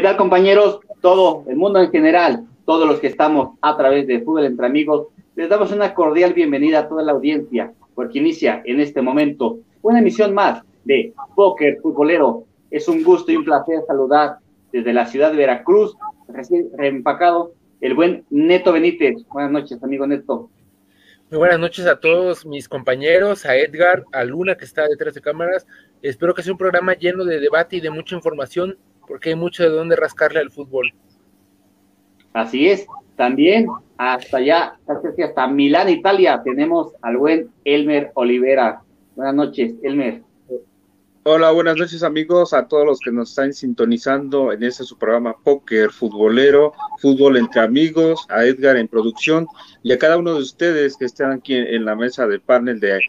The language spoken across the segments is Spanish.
¿Qué tal compañeros? Todo el mundo en general, todos los que estamos a través de Fútbol Entre Amigos, les damos una cordial bienvenida a toda la audiencia, porque inicia en este momento una emisión más de Póker Futbolero. Es un gusto y un placer saludar desde la ciudad de Veracruz, recién reempacado, el buen Neto Benítez. Buenas noches, amigo Neto. Muy buenas noches a todos mis compañeros, a Edgar, a Luna que está detrás de cámaras. Espero que sea un programa lleno de debate y de mucha información, porque hay mucho de dónde rascarle al fútbol. Así es. También hasta allá, hasta Milán, Italia, tenemos al buen Elmer Olivera. Buenas noches, Elmer. Hola, buenas noches amigos, a todos los que nos están sintonizando en este su programa Póker Futbolero, Fútbol entre Amigos, a Edgar en producción y a cada uno de ustedes que están aquí en la mesa de panel de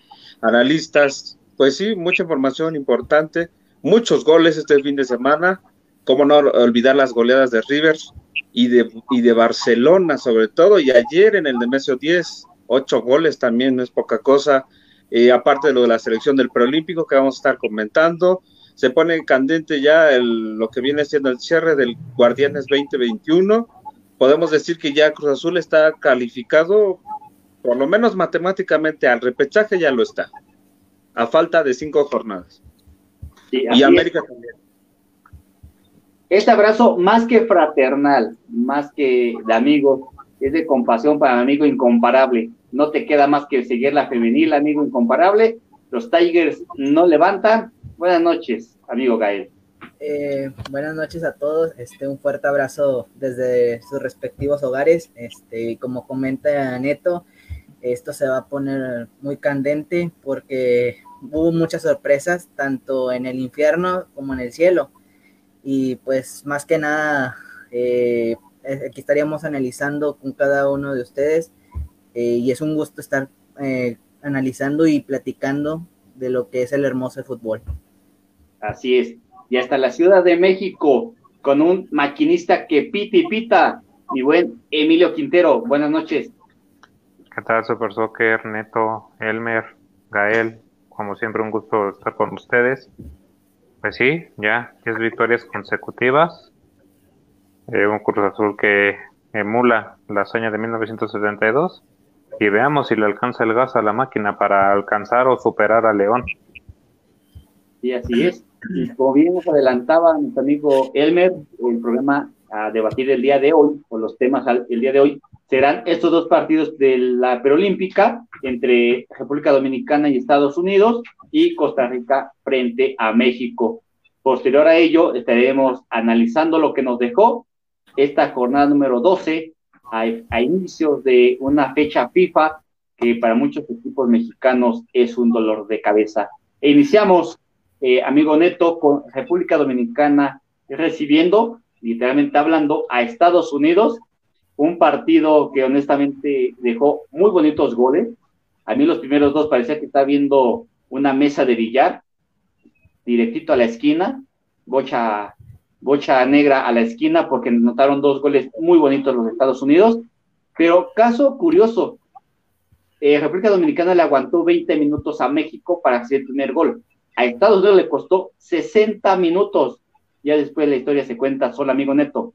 analistas. Pues sí, mucha información importante, muchos goles este fin de semana, cómo no olvidar las goleadas de Rivers y de, y de Barcelona sobre todo, y ayer en el Nemesio 10, ocho goles también, no es poca cosa eh, aparte de lo de la selección del preolímpico que vamos a estar comentando. Se pone candente ya lo que viene siendo el cierre del Guardianes 2021. Podemos decir que ya Cruz Azul está calificado, por lo menos matemáticamente, al repechaje ya lo está, a falta de cinco jornadas. y América también. Este abrazo, más que fraternal, más que de amigos, es de compasión para mi amigo incomparable no te queda más que seguir la femenil, amigo incomparable. Los Tigers no levantan. Buenas noches, amigo Gael. Eh, buenas noches a todos. Este, un fuerte abrazo desde sus respectivos hogares. Este, como comenta Neto, esto se va a poner muy candente porque hubo muchas sorpresas, tanto en el infierno como en el cielo. Y pues más que nada, eh, aquí estaríamos analizando con cada uno de ustedes eh, y es un gusto estar eh, analizando y platicando de lo que es el hermoso fútbol. Así es. Y hasta la Ciudad de México, con un maquinista que pita y pita, mi buen Emilio Quintero. Buenas noches. ¿Qué tal, Super Soccer, Neto, Elmer, Gael? Como siempre, un gusto estar con ustedes. Pues sí, ya 10 victorias consecutivas. Eh, un Cruz Azul que emula la hazaña de 1972 y veamos si le alcanza el gas a la máquina para alcanzar o superar a León. Y así es. Y como bien nos adelantaba nuestro amigo Elmer, el programa a debatir el día de hoy, o los temas el día de hoy, serán estos dos partidos de la preolímpica entre República Dominicana y Estados Unidos y Costa Rica frente a México. Posterior a ello, estaremos analizando lo que nos dejó esta jornada número 12 a, inicios de una fecha FIFA que para muchos equipos mexicanos es un dolor de cabeza. E iniciamos, eh, amigo Neto, con República Dominicana recibiendo, literalmente hablando, a Estados Unidos, un partido que honestamente dejó muy bonitos goles. A mí los primeros dos parecía que estaba viendo una mesa de billar, directito a la esquina, bocha bocha negra a la esquina porque notaron dos goles muy bonitos los Estados Unidos. Pero caso curioso, eh, República Dominicana le aguantó 20 minutos a México para hacer el primer gol. A Estados Unidos le costó 60 minutos. Ya después la historia se cuenta solo, amigo Neto.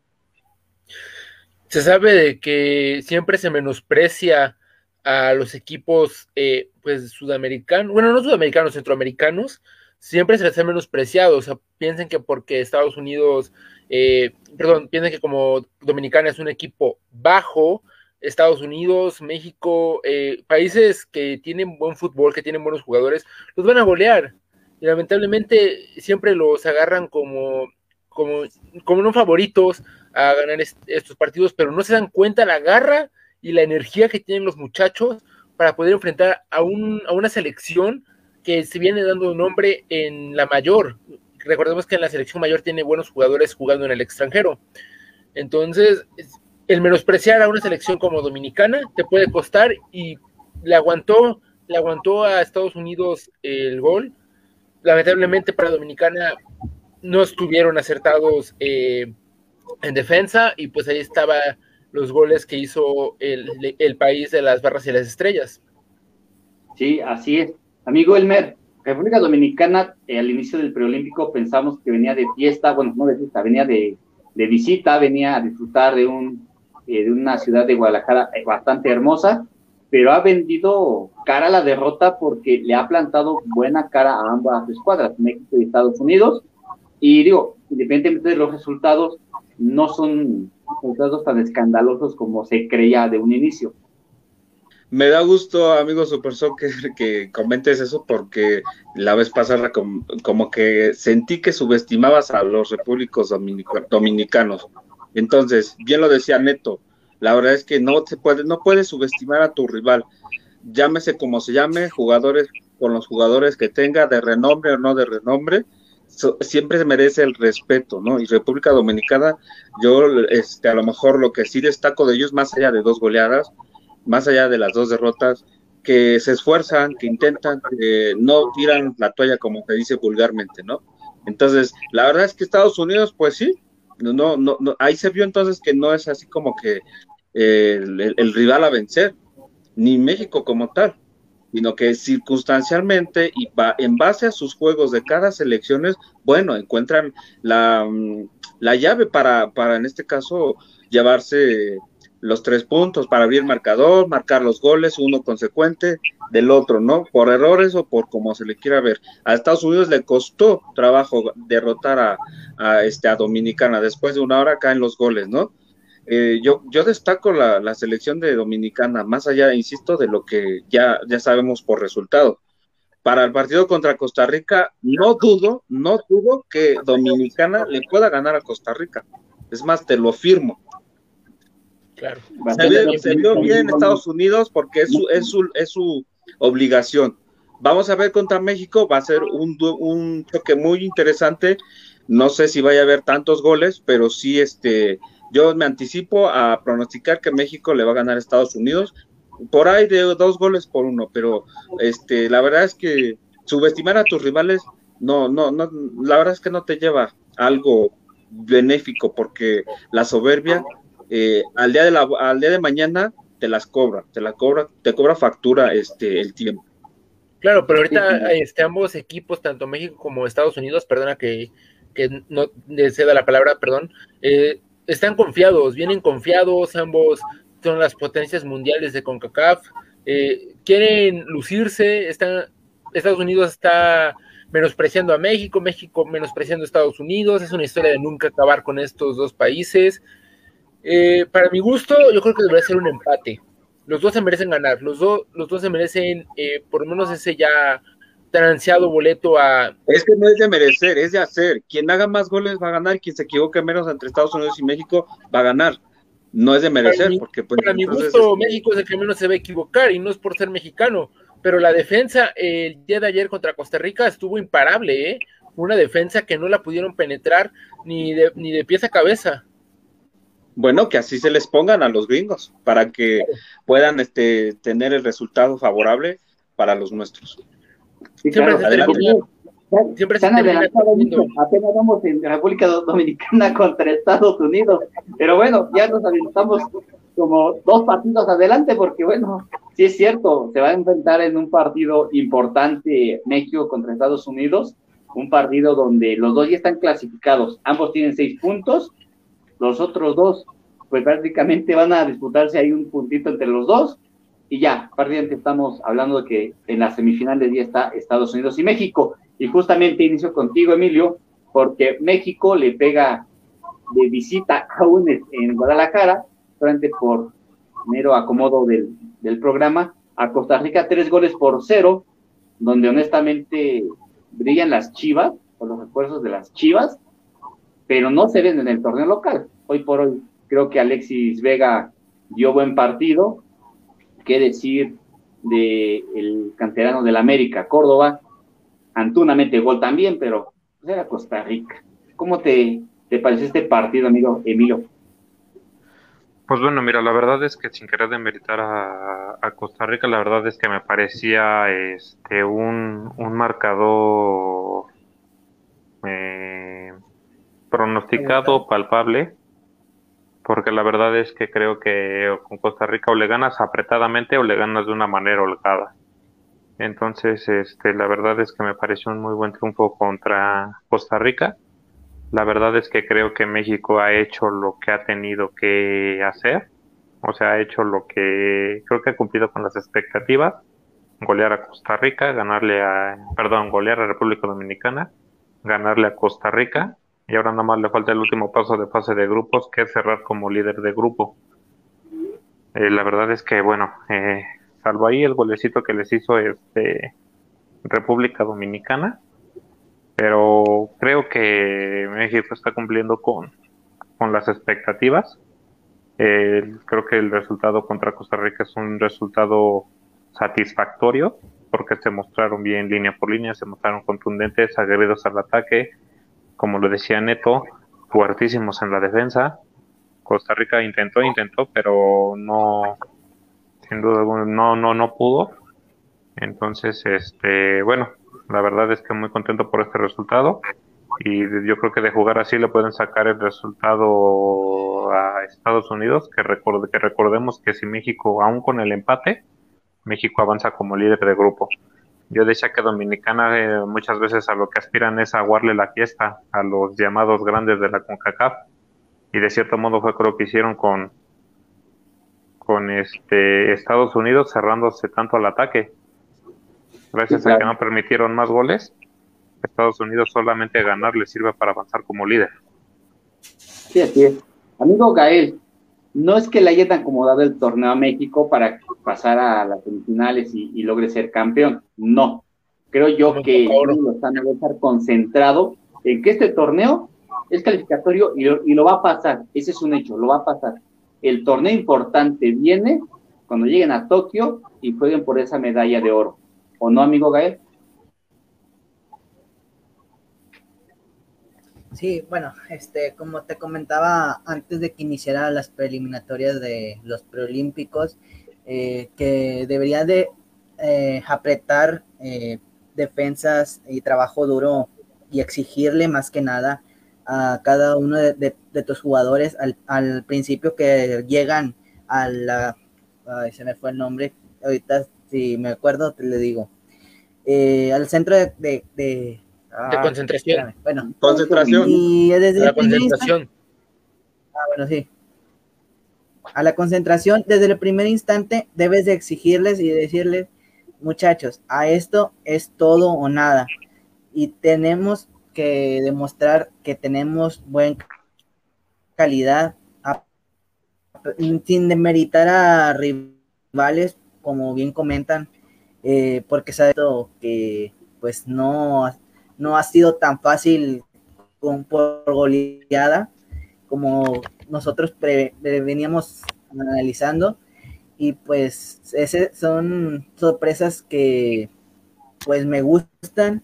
Se sabe de que siempre se menosprecia a los equipos eh, pues sudamericanos, bueno, no sudamericanos, centroamericanos, siempre se les ha menospreciado, o sea, piensen que porque Estados Unidos, eh, perdón, piensen que como Dominicana es un equipo bajo, Estados Unidos, México, eh, países que tienen buen fútbol, que tienen buenos jugadores, los van a golear. Y lamentablemente siempre los agarran como, como, como no favoritos a ganar estos partidos, pero no se dan cuenta la garra y la energía que tienen los muchachos para poder enfrentar a, un, a una selección que se viene dando nombre en la mayor. Recordemos que en la selección mayor tiene buenos jugadores jugando en el extranjero. Entonces, el menospreciar a una selección como Dominicana te puede costar y le aguantó, le aguantó a Estados Unidos el gol. Lamentablemente para Dominicana no estuvieron acertados eh, en defensa y pues ahí estaban los goles que hizo el, el país de las barras y las estrellas. Sí, así es. Amigo Elmer, República Dominicana eh, al inicio del preolímpico pensamos que venía de fiesta, bueno, no de fiesta, venía de, de visita, venía a disfrutar de, un, eh, de una ciudad de Guadalajara eh, bastante hermosa, pero ha vendido cara a la derrota porque le ha plantado buena cara a ambas escuadras, México y Estados Unidos. Y digo, independientemente de los resultados, no son resultados tan escandalosos como se creía de un inicio. Me da gusto, amigo Super Soccer, que comentes eso porque la vez pasada como, que sentí que subestimabas a los repúblicos dominicanos. Entonces, bien lo decía Neto, la verdad es que no se puede, no puedes subestimar a tu rival. Llámese como se llame, jugadores con los jugadores que tenga, de renombre o no de renombre, siempre se merece el respeto, ¿no? Y República Dominicana, yo este, a lo mejor lo que sí destaco de ellos, más allá de dos goleadas, más allá de las dos derrotas, que se esfuerzan, que intentan, que no tiran la toalla como se dice vulgarmente, ¿no? Entonces, la verdad es que Estados Unidos, pues sí, no, no, no, ahí se vio entonces que no es así como que el, rival a vencer, ni México como tal, sino que circunstancialmente y en base a sus juegos de cada selección, bueno, encuentran la, mm, la llave para, para, en este caso, llevarse los tres puntos para abrir marcador, marcar los goles, uno consecuente del otro, ¿no? Por errores o por como se le quiera ver. A Estados Unidos le costó trabajo derrotar a, a este, a Dominicana después de una hora caen los goles, ¿no? Eh, yo, yo destaco la, la, selección de Dominicana, más allá, insisto, de lo que ya, ya sabemos por resultado. Para el partido contra Costa Rica, no dudo, no dudo que Dominicana le pueda ganar a Costa Rica. Es más, te lo firmo Claro. Se vio, bien Estados Unidos porque es su, es su, es su obligación. Vamos a ver contra México, va a ser un, un choque muy interesante. No sé si vaya a haber tantos goles, pero sí, este, yo me anticipo a pronosticar que México le va a ganar a Estados Unidos por ahí de dos goles por uno, pero este, la verdad es que subestimar a tus rivales, no, no, no, la verdad es que no te lleva algo benéfico porque la soberbia eh, al día de la, al día de mañana te las cobra, te la cobra, te cobra factura este el tiempo. Claro, pero ahorita este, ambos equipos, tanto México como Estados Unidos, perdona que, que no ceda la palabra, perdón, eh, están confiados, vienen confiados, ambos son las potencias mundiales de CONCACAF, eh, quieren lucirse, están, Estados Unidos está menospreciando a México, México menospreciando a Estados Unidos, es una historia de nunca acabar con estos dos países. Eh, para mi gusto, yo creo que debería ser un empate. Los dos se merecen ganar, los, dos los dos se merecen eh, por lo menos ese ya tan ansiado boleto a... Es que no es de merecer, es de hacer. Quien haga más goles va a ganar, quien se equivoque menos entre Estados Unidos y México va a ganar. No es de merecer, porque... Pues, para mi gusto, México es el que menos se va a equivocar y no es por ser mexicano, pero la defensa el día de ayer contra Costa Rica estuvo imparable, ¿eh? Una defensa que no la pudieron penetrar ni de, ni de pieza a cabeza bueno, que así se les pongan a los gringos para que puedan este, tener el resultado favorable para los nuestros. Siempre adelante. Siempre se apenas vamos en República Dominicana contra Estados Unidos, pero bueno, ya nos adelantamos como dos partidos adelante porque bueno, sí es cierto, se va a enfrentar en un partido importante México contra Estados Unidos, un partido donde los dos ya están clasificados, ambos tienen seis puntos los otros dos, pues prácticamente van a disputarse ahí un puntito entre los dos. Y ya, prácticamente estamos hablando de que en las semifinales ya está Estados Unidos y México. Y justamente inicio contigo, Emilio, porque México le pega de visita aún en Guadalajara, frente por mero acomodo del, del programa, a Costa Rica tres goles por cero, donde honestamente brillan las chivas, o los refuerzos de las chivas, pero no se ven en el torneo local. Hoy por hoy creo que Alexis Vega dio buen partido. ¿Qué decir del el canterano del América, Córdoba? Antuna mete gol también, pero pues, era Costa Rica. ¿Cómo te, te pareció este partido, amigo Emilio? Pues bueno, mira, la verdad es que sin querer demeritar a, a Costa Rica, la verdad es que me parecía este un, un marcador eh, pronosticado, palpable, porque la verdad es que creo que con Costa Rica o le ganas apretadamente o le ganas de una manera holgada. Entonces, este, la verdad es que me pareció un muy buen triunfo contra Costa Rica. La verdad es que creo que México ha hecho lo que ha tenido que hacer, o sea, ha hecho lo que creo que ha cumplido con las expectativas, golear a Costa Rica, ganarle a, perdón, golear a República Dominicana, ganarle a Costa Rica, y ahora nada más le falta el último paso de fase de grupos, que es cerrar como líder de grupo. Eh, la verdad es que, bueno, eh, salvo ahí el golecito que les hizo este República Dominicana, pero creo que México está cumpliendo con, con las expectativas. Eh, creo que el resultado contra Costa Rica es un resultado satisfactorio porque se mostraron bien línea por línea, se mostraron contundentes, aguerridos al ataque, como lo decía Neto, fuertísimos en la defensa. Costa Rica intentó, intentó, pero no, sin duda no, no, no pudo. Entonces, este, bueno, la verdad es que muy contento por este resultado y yo creo que de jugar así le pueden sacar el resultado a Estados Unidos, que, que recordemos que si México, aún con el empate, México avanza como líder de grupo. Yo decía que Dominicana eh, muchas veces a lo que aspiran es aguarle la fiesta a los llamados grandes de la CONCACAF y de cierto modo fue lo que hicieron con con este Estados Unidos cerrándose tanto al ataque Gracias a que no permitieron más goles, Estados Unidos solamente ganar le sirve para avanzar como líder. Sí, así es. Amigo Gael, no es que le haya acomodado el torneo a México para pasar a las semifinales y, logre ser campeón. No. Creo yo que están debe estar concentrado en que este torneo es calificatorio y y lo va a pasar. Ese es un hecho, lo va a pasar. El torneo importante viene cuando lleguen a Tokio y jueguen por esa medalla de oro. ¿O no, amigo Gael? Sí, bueno, este, como te comentaba antes de que iniciara las preliminatorias de los preolímpicos, eh, que debería de eh, apretar eh, defensas y trabajo duro y exigirle más que nada a cada uno de, tus jugadores al, al, principio que llegan a la, ay, se me fue el nombre, ahorita si me acuerdo, te le digo. Eh, al centro de... De, de, ah, concentración. Bueno, concentración. Y desde la concentración. ah, bueno, sí. A la concentración, desde el primer instante, debes de exigirles y decirles, muchachos, a esto es todo o nada. Y tenemos que demostrar que tenemos buena calidad, sin demeritar a rivales como bien comentan, eh, porque sabe que pues no, no ha sido tan fácil con, por goleada como nosotros veníamos analizando y pues ese son sorpresas que pues me gustan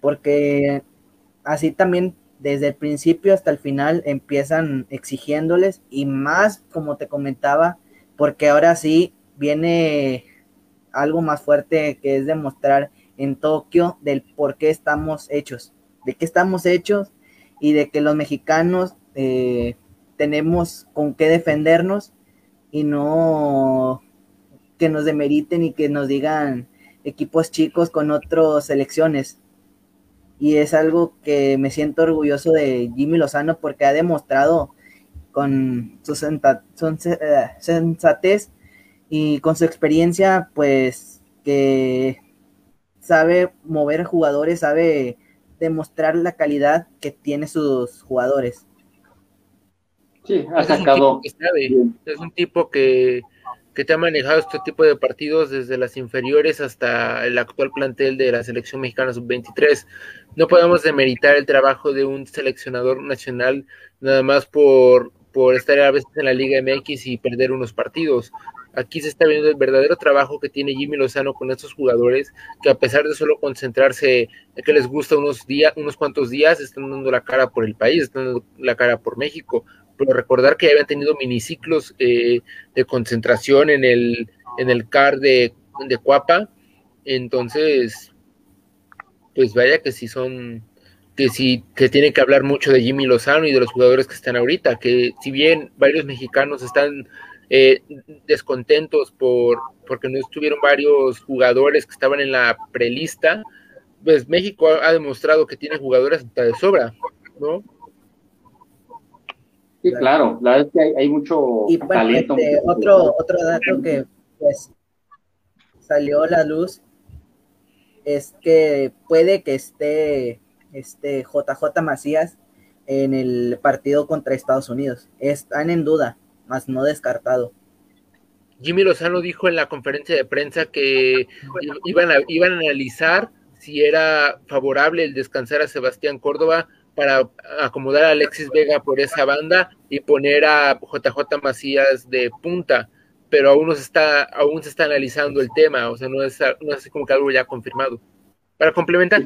porque así también desde el principio hasta el final empiezan exigiéndoles y más como te comentaba porque ahora sí viene algo más fuerte que es demostrar en Tokio del por qué estamos hechos, de qué estamos hechos y de que los mexicanos eh, tenemos con qué defendernos y no que nos demeriten y que nos digan equipos chicos con otras selecciones. Y es algo que me siento orgulloso de Jimmy Lozano porque ha demostrado con su eh, sensatez y con su experiencia, pues que sabe mover jugadores, sabe demostrar la calidad que tiene sus jugadores. Sí, ha sacado. Es un tipo que, que te ha manejado este tipo de partidos desde las inferiores hasta el actual plantel de la selección mexicana sub-23. No podemos demeritar el trabajo de un seleccionador nacional nada más por, por estar a veces en la Liga MX y perder unos partidos. Aquí se está viendo el verdadero trabajo que tiene Jimmy Lozano con estos jugadores, que a pesar de solo concentrarse que les gusta unos días, unos cuantos días, están dando la cara por el país, están dando la cara por México. Pero recordar que ya habían tenido miniciclos eh, de concentración en el, en el CAR de, de Cuapa. Entonces, pues vaya que si son, que sí, que tiene que hablar mucho de Jimmy Lozano y de los jugadores que están ahorita, que si bien varios mexicanos están eh, descontentos por porque no estuvieron varios jugadores que estaban en la prelista, pues México ha, demostrado que tiene jugadores hasta de sobra. ¿no? Sí, claro, la verdad es que hay, mucho y, talento. Este, otro, otro dato que pues, salió a la luz es que puede que esté este JJ Macías en el partido contra Estados Unidos. Están en duda, más no descartado. Jimmy Lozano dijo en la conferencia de prensa que iban a, iban a analizar si era favorable el descansar a Sebastián Córdoba para acomodar a Alexis Vega por esa banda y poner a JJ Macías de punta, pero aún, no se está, aún se está analizando el tema, o sea, no es, no es como que algo ya confirmado. Para complementar.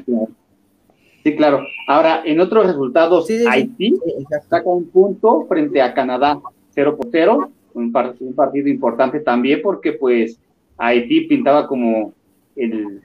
Sí, claro. Ahora, en otros resultados, Haití saca un punto frente a Canadá, 0 por 0, un, partido importante también porque pues Haití pintaba como el,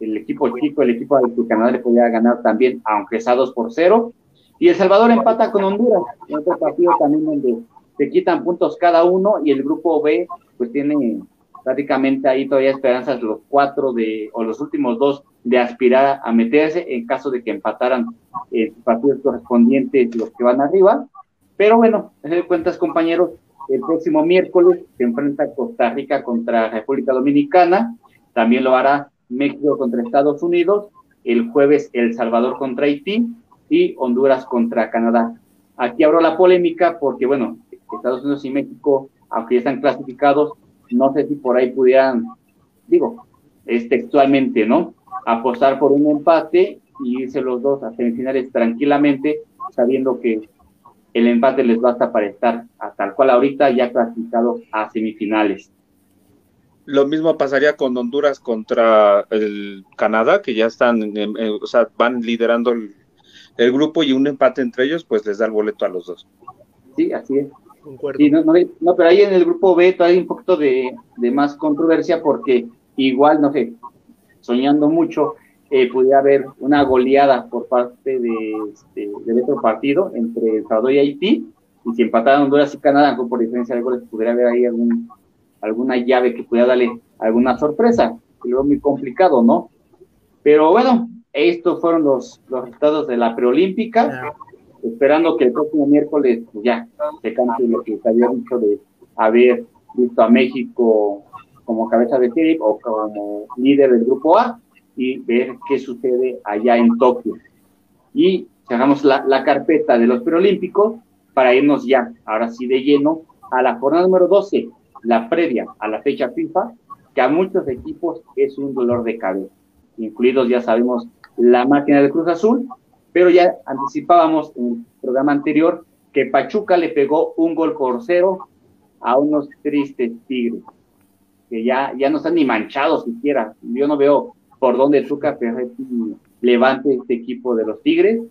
equipo chico, el equipo al que Canadá le podía ganar también, aunque sea 2 por 0. Y El Salvador empata con Honduras, otro partido también donde se quitan puntos cada uno y el grupo B pues tiene prácticamente ahí todavía esperanzas los cuatro de, o los últimos dos de aspirar a meterse en caso de que empataran eh, partidos correspondientes los que van arriba. Pero bueno, de cuentas, compañeros, el próximo miércoles se enfrenta Costa Rica contra República Dominicana, también lo hará México contra Estados Unidos, el jueves El Salvador contra Haití y Honduras contra Canadá. Aquí abro la polémica porque, bueno, Estados Unidos y México, aunque ya están clasificados, no sé si por ahí pudieran, digo, es textualmente, ¿no? apostar por un empate y irse los dos a semifinales tranquilamente, sabiendo que el empate les basta para estar a tal cual ahorita ya clasificados a semifinales. Lo mismo pasaría con Honduras contra el Canadá, que ya están, o sea, van liderando el, grupo y un empate entre ellos, pues les da el boleto a los dos. Sí, así es. no, pero ahí en el grupo B todavía hay un poquito de, de más controversia porque igual, no sé, soñando mucho, eh, pudiera haber una goleada por parte de, este, del otro partido entre El Salvador y Haití, y si empataran Honduras y Canadá, por diferencia de goles, pudiera haber ahí algún, alguna llave que pudiera darle alguna sorpresa, que luego muy complicado, ¿no? Pero bueno, estos fueron los, los resultados de la preolímpica, esperando que el próximo miércoles pues ya se cante lo que se había dicho de haber visto a México como cabeza de serie o como líder del grupo A y ver qué sucede allá en Tokio. Y cerramos la, la carpeta de los preolímpicos para irnos ya, ahora sí de lleno, a la jornada número 12, la previa a la fecha FIFA, que a muchos equipos es un dolor de cabeza, incluidos ya sabemos la máquina de Cruz Azul, pero ya anticipábamos en el programa anterior que Pachuca le pegó un gol por cero a unos tristes Tigres que ya, ya no están ni manchados siquiera. Yo no veo por dónde Tuca Ferretti levante este equipo de los Tigres.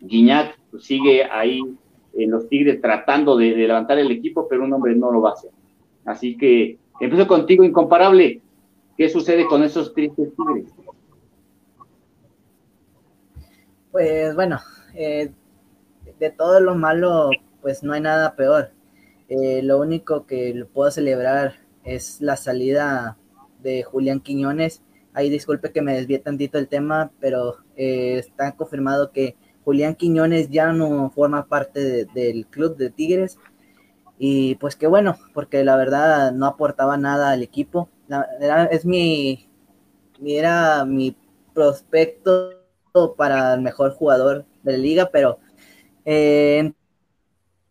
Guiñac sigue ahí en los Tigres tratando de, levantar el equipo, pero un hombre no lo va a hacer. Así que empiezo contigo, incomparable. ¿Qué sucede con esos tristes Tigres? Pues bueno, eh, de todo lo malo, pues no hay nada peor. Eh, lo único que puedo celebrar es la salida de Julián Quiñones. Ahí disculpe que me desvíe tantito el tema, pero eh, está confirmado que Julián Quiñones ya no forma parte del club de Tigres. Y pues qué bueno, porque la verdad no aportaba nada al equipo. era, es mi, era mi prospecto para el mejor jugador de la liga, pero eh,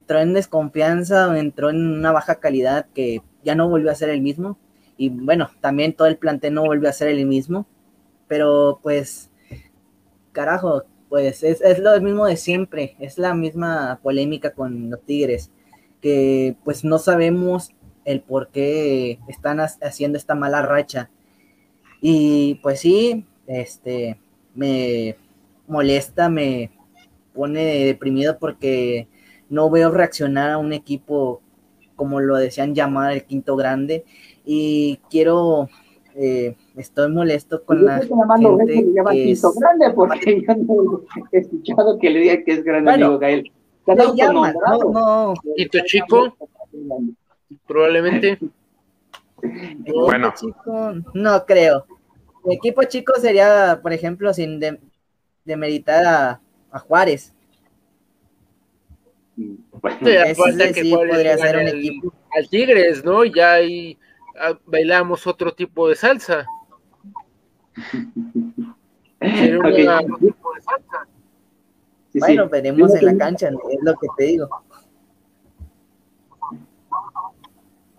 entró en desconfianza, entró en una baja calidad que ya no volvió a ser el mismo. Y bueno, también todo el plantel no volvió a ser el mismo. Pero pues, carajo, pues es, es lo mismo de siempre. Es la misma polémica con los Tigres. Que pues no sabemos el por qué están haciendo esta mala racha. Y pues sí, este, me molesta, me pone deprimido porque no veo reaccionar a un equipo como lo decían llamar el quinto grande, y quiero, eh, estoy molesto con la gente que es... grande porque yo no he escuchado que le diga que es grande amigo Gael. No, Quinto chico, probablemente. bueno. Chico, no creo. El equipo chico sería, por ejemplo, sin demeritar de a, a Juárez. Bueno, sí, que podría ser un equipo. Al Tigres, ¿no? Ya ahí ah, bailamos otro tipo de salsa. bueno, veremos en la cancha, es lo que te digo.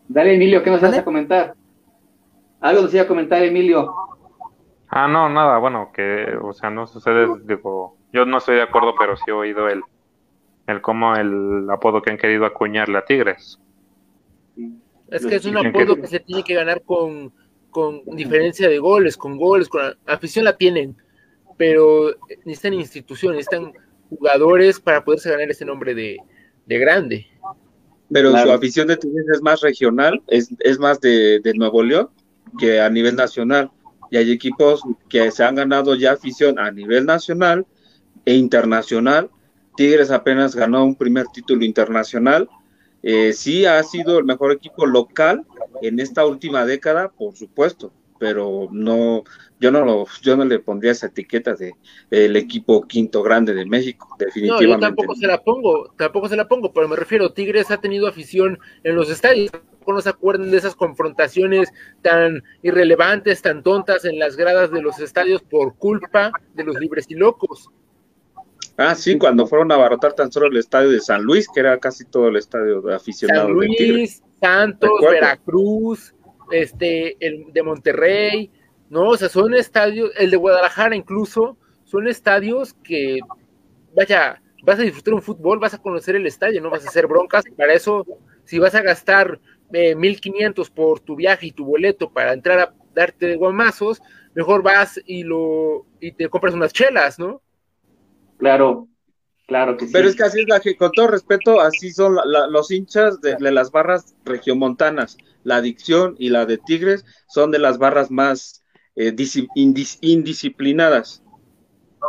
Dale, Emilio, ¿qué nos vas a comentar? Algo nos iba a comentar, Emilio. Ah, no, nada, bueno, que, o sea, no sucede, digo, yo no estoy de acuerdo, pero sí he oído el, el cómo el apodo que han querido acuñarle a Tigres. Es que es un apodo que se tiene que ganar con, con diferencia de goles, con goles, con afición la tienen, pero necesitan instituciones, necesitan jugadores para poderse ganar ese nombre de, grande. Pero su afición de Tigres es más regional, es, es más de, de Nuevo León que a nivel nacional. Y hay equipos que se han ganado ya afición a nivel nacional e internacional. Tigres apenas ganó un primer título internacional. Eh, sí ha sido el mejor equipo local en esta última década, por supuesto, pero no, yo no lo, yo no le pondría esa etiqueta de el equipo quinto grande de México, definitivamente. No, yo tampoco se la pongo, tampoco se la pongo, pero me refiero, Tigres ha tenido afición en los estadios, no se acuerdan de esas confrontaciones tan irrelevantes, tan tontas en las gradas de los estadios por culpa de los libres y locos. Ah, sí, cuando fueron a abarrotar tan solo el estadio de San Luis, que era casi todo el estadio de aficionados. San Luis, Santos, Veracruz, este, el de Monterrey, ¿no? O sea, son estadios, el de Guadalajara incluso, son estadios que, vaya, vas a disfrutar un fútbol, vas a conocer el estadio, no vas a hacer broncas, para eso, si vas a gastar eh, 1500 por tu viaje y tu boleto para entrar a darte guamazos, mejor vas y lo y te compras unas chelas, ¿no? Claro, claro que sí. Pero es que así es la que, con todo respeto, así son los hinchas de, las barras regiomontanas. La adicción y la de Tigres son de las barras más eh, indisciplinadas.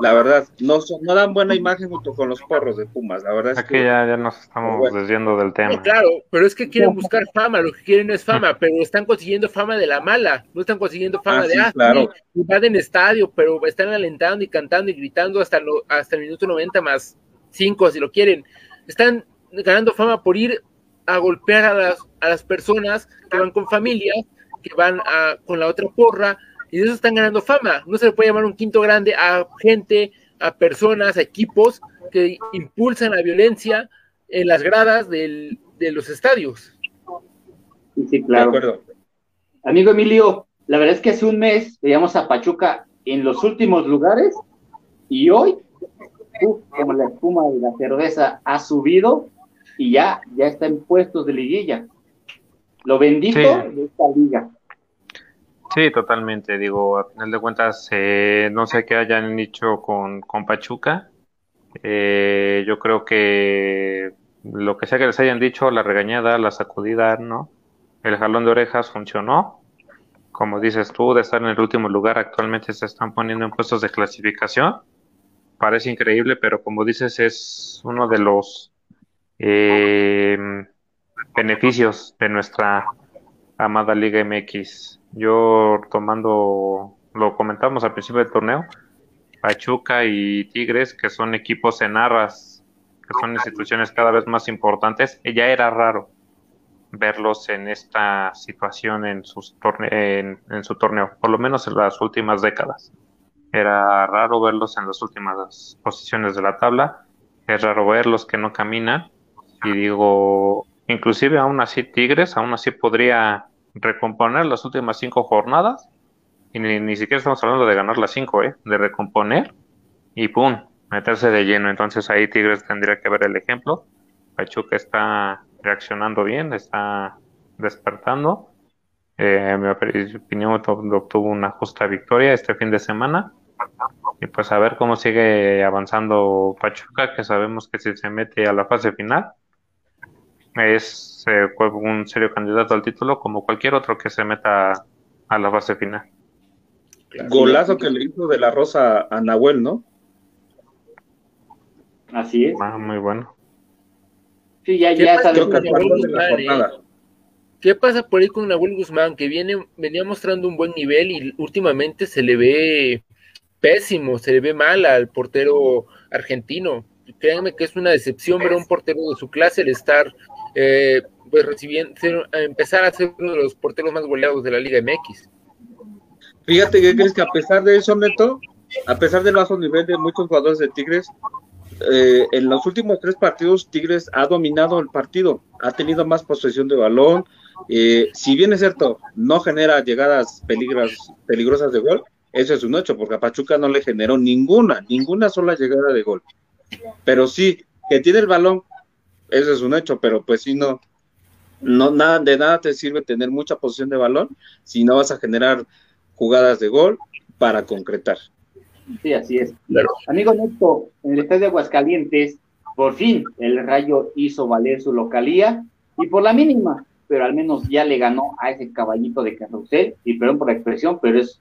La verdad, no, no dan buena imagen junto con los porros de Pumas, la verdad es Aquí que... ya, ya nos estamos desviando del tema. claro, pero es que quieren buscar fama, lo que quieren es fama, pero están consiguiendo fama de la mala, no están consiguiendo fama ah, de, ah, claro. en estadio, pero están alentando y cantando y gritando hasta, lo, hasta el minuto 90 más 5 si lo quieren. Están ganando fama por ir a golpear a las, a las personas que van con familias, que van a, con la otra porra, y de eso están ganando fama. No se le puede llamar un quinto grande a gente, a personas, a equipos que impulsan la violencia en las gradas de los estadios. Sí, claro. Amigo Emilio, la verdad es que hace un mes veíamos a Pachuca en los últimos lugares y hoy, como la espuma de la cerveza ha subido y ya, ya está en puestos de liguilla. Lo bendito de esta liga. Sí, totalmente. Digo, a final de cuentas, eh, no sé qué hayan dicho con, con Pachuca. Eh, yo creo que lo que sea que les hayan dicho, la regañada, la sacudida, ¿no? El jalón de orejas funcionó. Como dices tú, de estar en el último lugar, actualmente se están poniendo en puestos de clasificación. Parece increíble, pero como dices, es uno de los eh, beneficios de nuestra amada Liga MX. Yo tomando, lo comentamos al principio del torneo, Pachuca y Tigres, que son equipos en arras, que son instituciones cada vez más importantes, ya era raro verlos en esta situación en, sus en, su torneo, por lo menos en las últimas décadas. Era raro verlos en las últimas posiciones de la tabla, es raro verlos que no caminan, y digo, inclusive aún así Tigres, aún así podría recomponer las últimas cinco jornadas, y ni, siquiera estamos hablando de ganar las cinco, ¿eh? de recomponer y ¡pum! meterse de lleno. Entonces ahí Tigres tendría que ver el ejemplo. Pachuca está reaccionando bien, está despertando. Eh, mi opinión obtuvo una justa victoria este fin de semana. Y pues a ver cómo sigue avanzando Pachuca, que sabemos que si se mete a la fase final, es eh, un serio candidato al título como cualquier otro que se meta a la fase final. Golazo que le hizo de la Rosa a Nahuel, ¿no? Así es. Ah, muy bueno. Sí, ya, ya pasa, eh? ¿Qué pasa por ahí con Nahuel Guzmán? Que viene, venía mostrando un buen nivel y últimamente se le ve pésimo, se le ve mal al portero argentino. Créanme que es una decepción ver a un portero de su clase el estar eh, pues recibiendo, empezar a ser uno de los porteros más goleados de la Liga MX. Fíjate que crees que a pesar de eso, Neto, a pesar del bajo nivel de muchos jugadores de Tigres, eh, en los últimos tres partidos Tigres ha dominado el partido, ha tenido más posesión de balón. Eh, si bien es cierto, no genera llegadas peligrosas de gol, eso es un hecho, porque a Pachuca no le generó ninguna, ninguna sola llegada de gol. Pero sí, que tiene el balón, eso es un hecho, pero pues si no, no nada, de nada te sirve tener mucha posesión de balón si no vas a generar jugadas de gol para concretar. Sí, así es. Amigo Neto, en el estadio de Aguascalientes, por fin el Rayo hizo valer su localía y por la mínima, pero al menos ya le ganó a ese caballito de carrusel, y perdón por la expresión, pero es,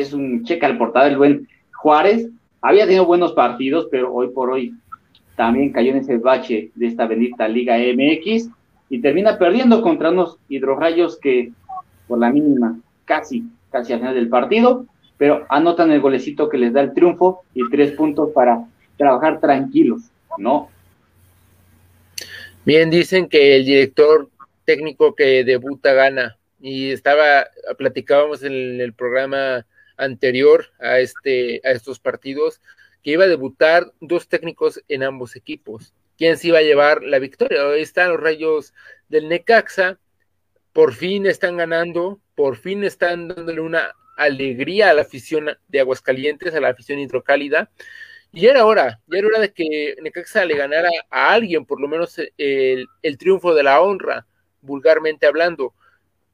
es un cheque al portada del buen Juárez. Había tenido buenos partidos, pero hoy por hoy también cayó en ese bache de esta bendita Liga MX y termina perdiendo contra unos hidrorrayos que por la mínima casi, casi al final del partido pero anotan el golecito que les da el triunfo y tres puntos para trabajar tranquilos, ¿no? Bien, dicen que el director técnico que debuta gana y estaba, platicábamos en el programa anterior a, este, a estos partidos que iba a debutar dos técnicos en ambos equipos. ¿Quién se iba a llevar la victoria? Ahí están los rayos del Necaxa, por fin están ganando, por fin están dándole una alegría a la afición de Aguascalientes, a la afición hidrocálida. Y era hora, ya era hora de que Necaxa le ganara a alguien, por lo menos el, triunfo de la honra, vulgarmente hablando.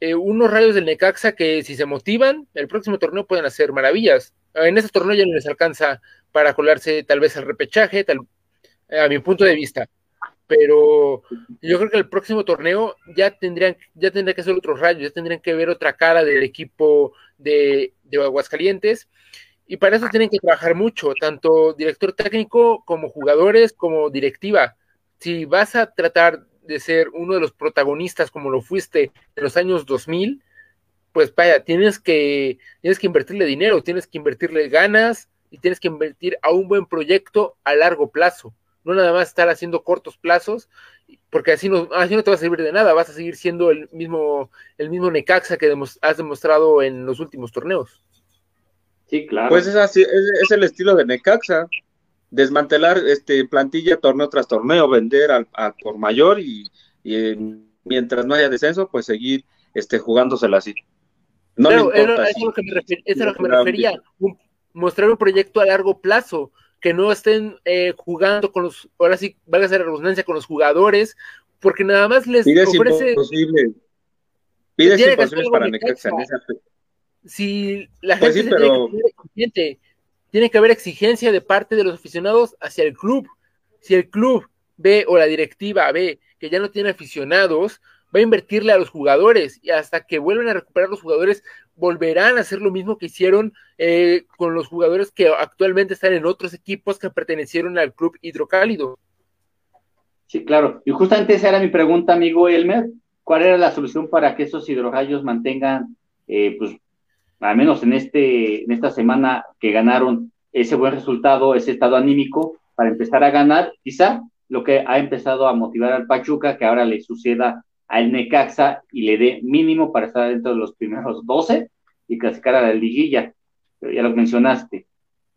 Eh, unos rayos del Necaxa que si se motivan, el próximo torneo pueden hacer maravillas. En ese torneo ya no les alcanza para colarse tal vez al repechaje, tal, a mi punto de vista. Pero yo creo que el próximo torneo ya tendrían, ya tendría que ser otros rayos, ya tendrían que ver otra cara del equipo de, Aguascalientes. Y para eso tienen que trabajar mucho, tanto director técnico como jugadores, como directiva. Si vas a tratar de ser uno de los protagonistas como lo fuiste en los años 2000, pues vaya, tienes que, tienes que invertirle dinero, tienes que invertirle ganas y tienes que invertir a un buen proyecto a largo plazo. No nada más estar haciendo cortos plazos, porque así no, así no te va a servir de nada, vas a seguir siendo el mismo, el mismo Necaxa que has demostrado en los últimos torneos. Sí, claro. Pues es así, es, el estilo de Necaxa, desmantelar este plantilla torneo tras torneo, vender al, por mayor y, eh, mientras no haya descenso, pues seguir este jugándosela así. No eso es lo que me, refería, mostrar un proyecto a largo plazo, que no estén eh, jugando con los, ahora sí, valga la redundancia, con los jugadores, porque nada más les Pides ofrece... Imposible. Pides imposible para Necaxa. Si la pues gente tiene, que tiene que haber exigencia de parte de los aficionados hacia el club. Si el club ve o la directiva ve que ya no tiene aficionados, va a invertirle a los jugadores y hasta que vuelvan a recuperar los jugadores volverán a hacer lo mismo que hicieron eh, con los jugadores que actualmente están en otros equipos que pertenecieron al club hidrocálido. Sí, claro. Y justamente esa era mi pregunta, amigo Elmer. ¿Cuál era la solución para que esos hidrorrayos mantengan, eh, pues, al menos en, este, en esta semana que ganaron ese buen resultado, ese estado anímico, para empezar a ganar? Quizá lo que ha empezado a motivar al Pachuca, que ahora le suceda al Necaxa y le dé mínimo para estar dentro de los primeros 12 y clasificar a la liguilla. Pero ya lo mencionaste,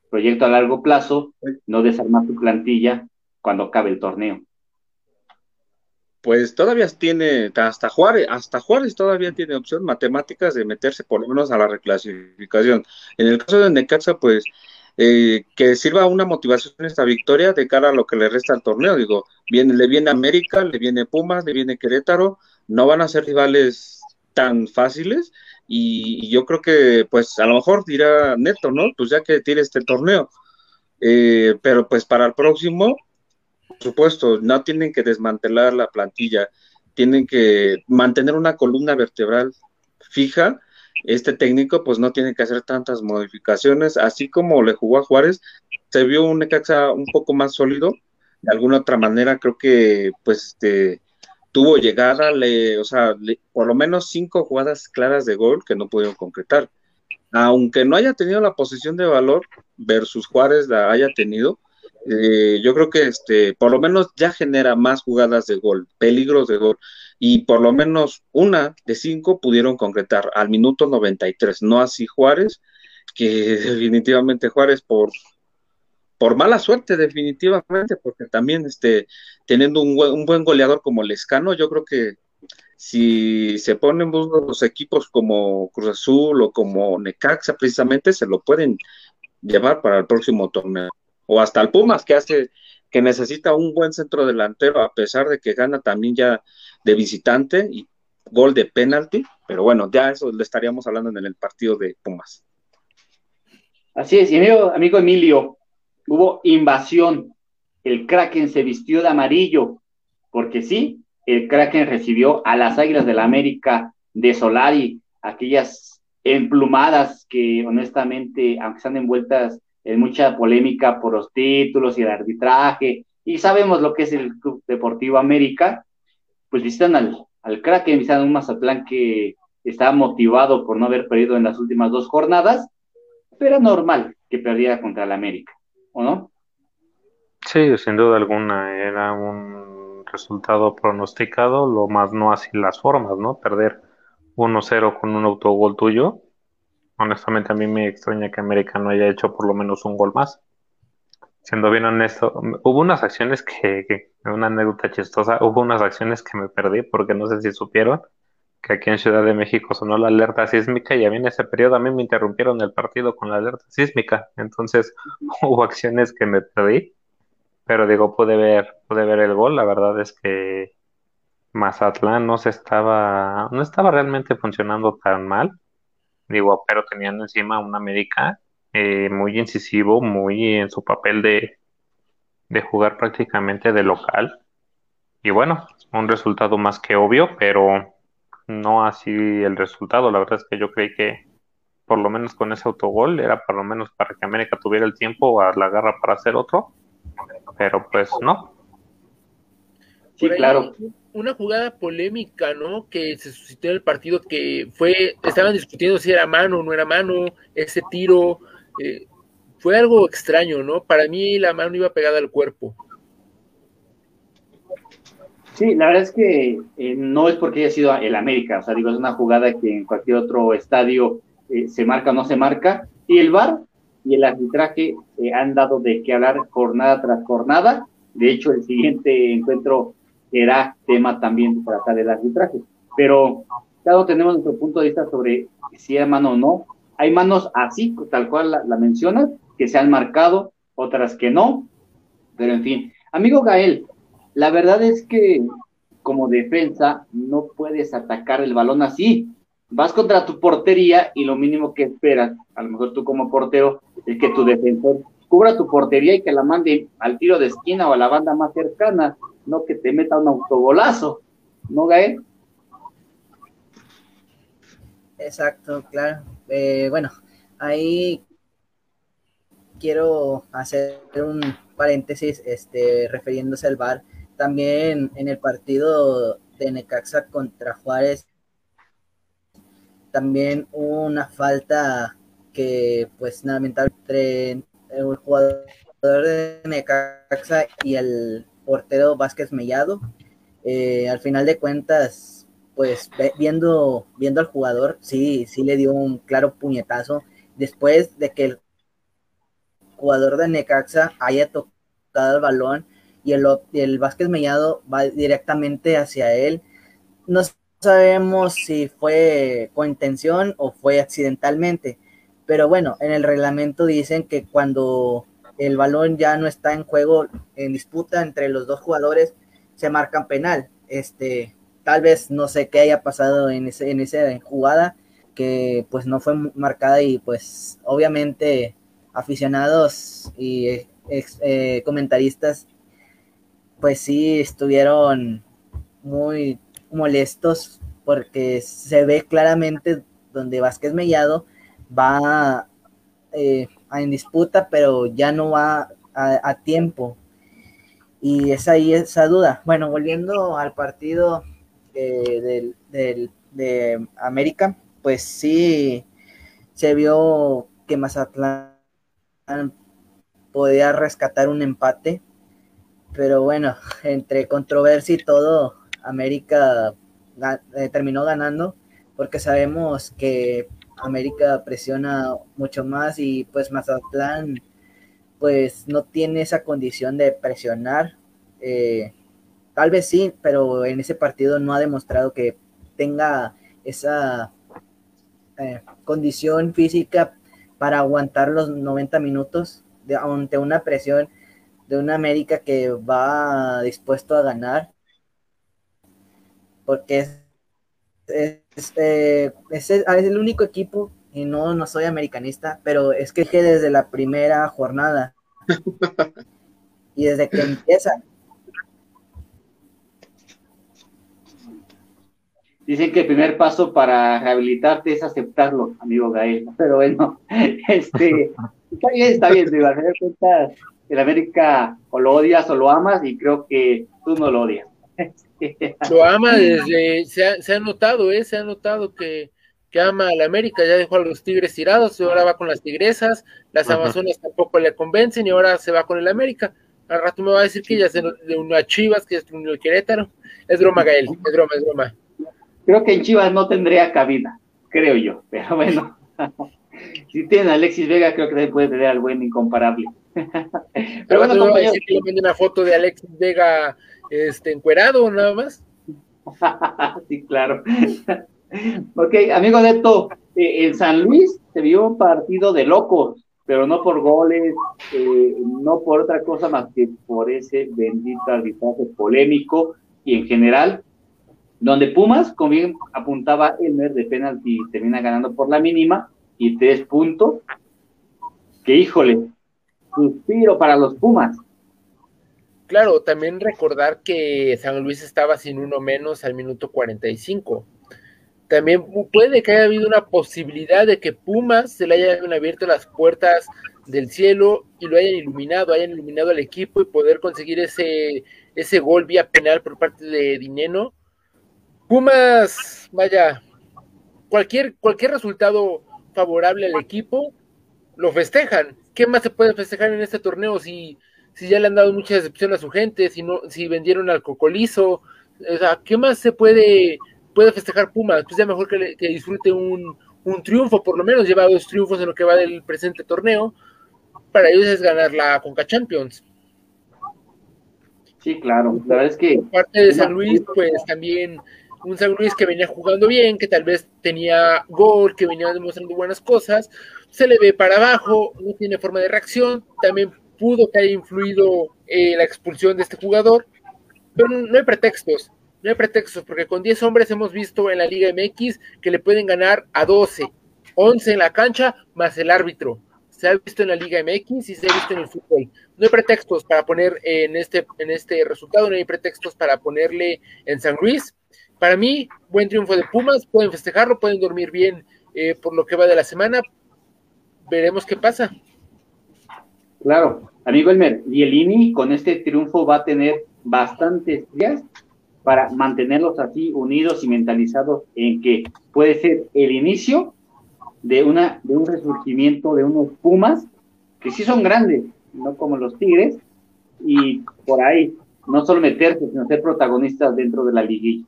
proyecto a largo plazo, no desarmar tu plantilla cuando acabe el torneo. Pues todavía tiene, hasta Juárez, hasta Juárez todavía tiene opción matemáticas de meterse por lo menos a la reclasificación. En el caso de Necaxa, pues eh, que sirva una motivación esta victoria de cara a lo que le resta al torneo. Digo, viene, le viene América, le viene Pumas, le viene Querétaro, no van a ser rivales tan fáciles y, yo creo que pues a lo mejor dirá Neto, ¿no? Pues ya que tiene este torneo. Eh, pero pues para el próximo, por supuesto, no tienen que desmantelar la plantilla, tienen que mantener una columna vertebral fija. Este técnico pues no tiene que hacer tantas modificaciones, así como le jugó a Juárez, se vio un Necaxa un poco más sólido, de alguna otra manera creo que pues este tuvo llegada, le, o sea, por lo menos cinco jugadas claras de gol que no pudieron concretar. aunque no haya tenido la posición de valor versus Juárez la haya tenido, eh, yo creo que este, por lo menos ya genera más jugadas de gol, peligros de gol, y por lo menos una de cinco pudieron concretar al minuto 93, no así Juárez, que definitivamente Juárez por, por mala suerte, definitivamente, porque también este, teniendo un, un buen goleador como Lescano, yo creo que si se ponen los equipos como Cruz Azul o como Necaxa, precisamente se lo pueden llevar para el próximo torneo. O hasta el Pumas, que hace, que necesita un buen centro delantero, a pesar de que gana también ya de visitante y gol de penalti. Pero bueno, ya eso le estaríamos hablando en el partido de Pumas. Así es, y amigo, amigo Emilio, hubo invasión. El Kraken se vistió de amarillo, porque sí, el Kraken recibió a las Águilas del la América de Solari, aquellas emplumadas que honestamente, aunque están envueltas en mucha polémica por los títulos y el arbitraje, y sabemos lo que es el Club Deportivo América, pues visitan al, al Kraken, visitan un Mazatlán que está motivado por no haber perdido en las últimas dos jornadas, pero normal que perdiera contra el América, ¿o no? Sí, sin duda alguna, era un resultado pronosticado, lo más no así las formas, ¿no? Perder 1-0 con un autogol tuyo. Honestamente a mí me extraña que América no haya hecho por lo menos un gol más. Siendo bien honesto, hubo unas acciones que, una anécdota chistosa, hubo unas acciones que me perdí porque no sé si supieron que aquí en Ciudad de México sonó la alerta sísmica y a mí en ese periodo a mí me interrumpieron el partido con la alerta sísmica. Entonces hubo acciones que me perdí pero digo, pude ver, pude ver el gol. La verdad es que Mazatlán no se estaba, no estaba realmente funcionando tan mal. Digo, pero tenían encima un América eh, muy incisivo, muy en su papel de, de jugar prácticamente de local. Y bueno, un resultado más que obvio, pero no así el resultado. La verdad es que yo creí que por lo menos con ese autogol era por lo menos para que América tuviera el tiempo a la garra para hacer otro pero pues no. Sí, claro. Una jugada polémica, ¿no? Que se suscitó en el partido que fue, estaban discutiendo si era mano o no era mano, ese tiro, eh, fue algo extraño, ¿no? Para mí la mano iba pegada al cuerpo. Sí, la verdad es que eh, no es porque haya sido el América, o sea, digo, es una jugada que en cualquier otro estadio eh, se marca o no se marca, y el VAR y el arbitraje han dado de qué hablar jornada tras jornada. De hecho, el siguiente encuentro será tema también para tratar el arbitraje. Pero cada tenemos nuestro punto de vista sobre si hay mano o no. Hay manos así, tal cual la mencionas, que se han marcado, otras que no. Pero en fin, amigo Gael, la verdad es que como defensa no puedes atacar el balón así vas contra tu portería y lo mínimo que esperas, a lo mejor tú como portero, es que tu defensor cubra tu portería y que la mande al tiro de esquina o a la banda más cercana, no que te meta un autogolazo, ¿no, Gael? Exacto, claro. Eh, bueno, ahí quiero hacer un paréntesis este, refiriéndose al VAR. También en el partido de Necaxa contra Juárez también una falta que pues lamentablemente el jugador de Necaxa y el portero Vázquez Mellado. Eh, al final de cuentas pues viendo viendo al jugador sí sí le dio un claro puñetazo. Después de que el jugador de Necaxa haya tocado el balón y el, el Vázquez Mellado va directamente hacia él no sabemos si fue con intención o fue accidentalmente, pero bueno, en el reglamento dicen que cuando el balón ya no está en juego, en disputa entre los dos jugadores, se marcan penal. Este, tal vez no sé qué haya pasado en, ese, en esa jugada que pues no fue marcada y pues obviamente aficionados y eh, comentaristas pues sí estuvieron muy molestos porque se ve claramente donde Vázquez Mellado va eh, en disputa, pero ya no va a, tiempo. Y es ahí esa duda. Bueno, volviendo al partido eh, del, de América, pues sí, se vio que Mazatlán podía rescatar un empate, pero bueno, entre controversia y todo, América eh, terminó ganando porque sabemos que América presiona mucho más y pues Mazatlán pues no tiene esa condición de presionar. Eh, tal vez sí, pero en ese partido no ha demostrado que tenga esa eh, condición física para aguantar los 90 minutos de, ante una presión de una América que va dispuesto a ganar. Porque es, es, eh, es, el único equipo, y no, no soy americanista, pero es que desde la primera jornada y desde que empieza. Dicen que el primer paso para rehabilitarte es aceptarlo, amigo Gael. Pero bueno, este, está bien, está bien, de cuentas, el América o lo odias o lo amas, y creo que tú no lo odias. Lo ama desde, se ha, se ha notado, ¿eh? se ha notado que, que ama a la América, ya dejó a los Tigres tirados, y ahora va con las Tigresas, las Amazonas tampoco le convencen y ahora se va con el América. Al rato me va a decir que ya se de una Chivas, que es un Querétaro. Es broma, Gael, es broma, es broma. Creo que en Chivas no tendría cabida, creo yo, pero bueno. si tiene a Alexis Vega, creo que puede tener al buen incomparable. pero bueno, compañero. que le mande una foto de Alexis Vega este, encuerado nada más. sí, claro. ok, amigo Neto, eh, en San Luis se vio un partido de locos, pero no por goles, eh, no por otra cosa más que por ese bendito arbitraje polémico y en general, donde Pumas, como bien apuntaba Elmer, de penalti termina ganando por la mínima y tres puntos, que híjole, suspiro para los Pumas. Claro, también recordar que San Luis estaba sin uno menos al minuto 45. También puede que haya habido una posibilidad de que Pumas se le hayan abierto las puertas del cielo y lo hayan iluminado, hayan iluminado al equipo y poder conseguir ese, ese gol vía penal por parte de Dineno. Pumas, vaya, cualquier, cualquier resultado favorable al equipo, lo festejan. ¿Qué más se puede festejar en este torneo si si ya le han dado mucha decepción a su gente, si no, si vendieron al cocolizo, o sea, ¿qué más se puede, puede festejar Pumas? Pues ya mejor que, disfrute un, triunfo, por lo menos lleva dos triunfos en lo que va del presente torneo, para ellos es ganar la Conca Champions. Sí, claro, la verdad es que... Parte de San Luis, pues también un San Luis que venía jugando bien, que tal vez tenía gol, que venía demostrando buenas cosas, se le ve para abajo, no tiene forma de reacción, también pudo que haya influido eh, la expulsión de este jugador, pero no hay pretextos, no hay pretextos, porque con 10 hombres hemos visto en la Liga MX que le pueden ganar a 12, 11 en la cancha más el árbitro. Se ha visto en la Liga MX y se ha visto en el fútbol. No hay pretextos para poner en este, en este resultado, no hay pretextos para ponerle en San Luis. Para mí, buen triunfo de Pumas, pueden festejarlo, pueden dormir bien eh, por lo que va de la semana. Veremos qué pasa. Claro, amigo Elmer, Bielini con este triunfo va a tener bastantes días para mantenerlos así unidos y mentalizados en que puede ser el inicio de, una, de un resurgimiento de unos Pumas que sí son grandes, no como los Tigres, y por ahí no solo meterse, sino ser protagonistas dentro de la liguilla.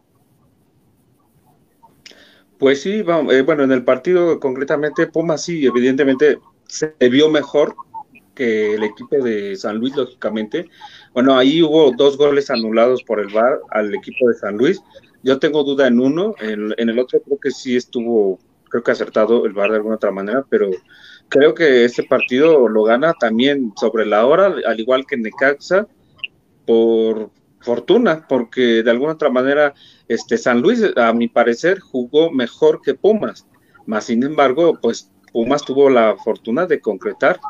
Pues sí, eh, bueno, en el partido concretamente Pumas sí, evidentemente se vio mejor que el equipo de San Luis, lógicamente. Bueno, ahí hubo dos goles anulados por el VAR al equipo de San Luis. Yo tengo duda en uno, en, el otro creo que sí estuvo, creo que acertado el VAR de alguna otra manera, pero creo que este partido lo gana también sobre la hora, al igual que Necaxa, por fortuna, porque de alguna otra manera este San Luis, a mi parecer, jugó mejor que Pumas. Más sin embargo, pues Pumas tuvo la fortuna de concretar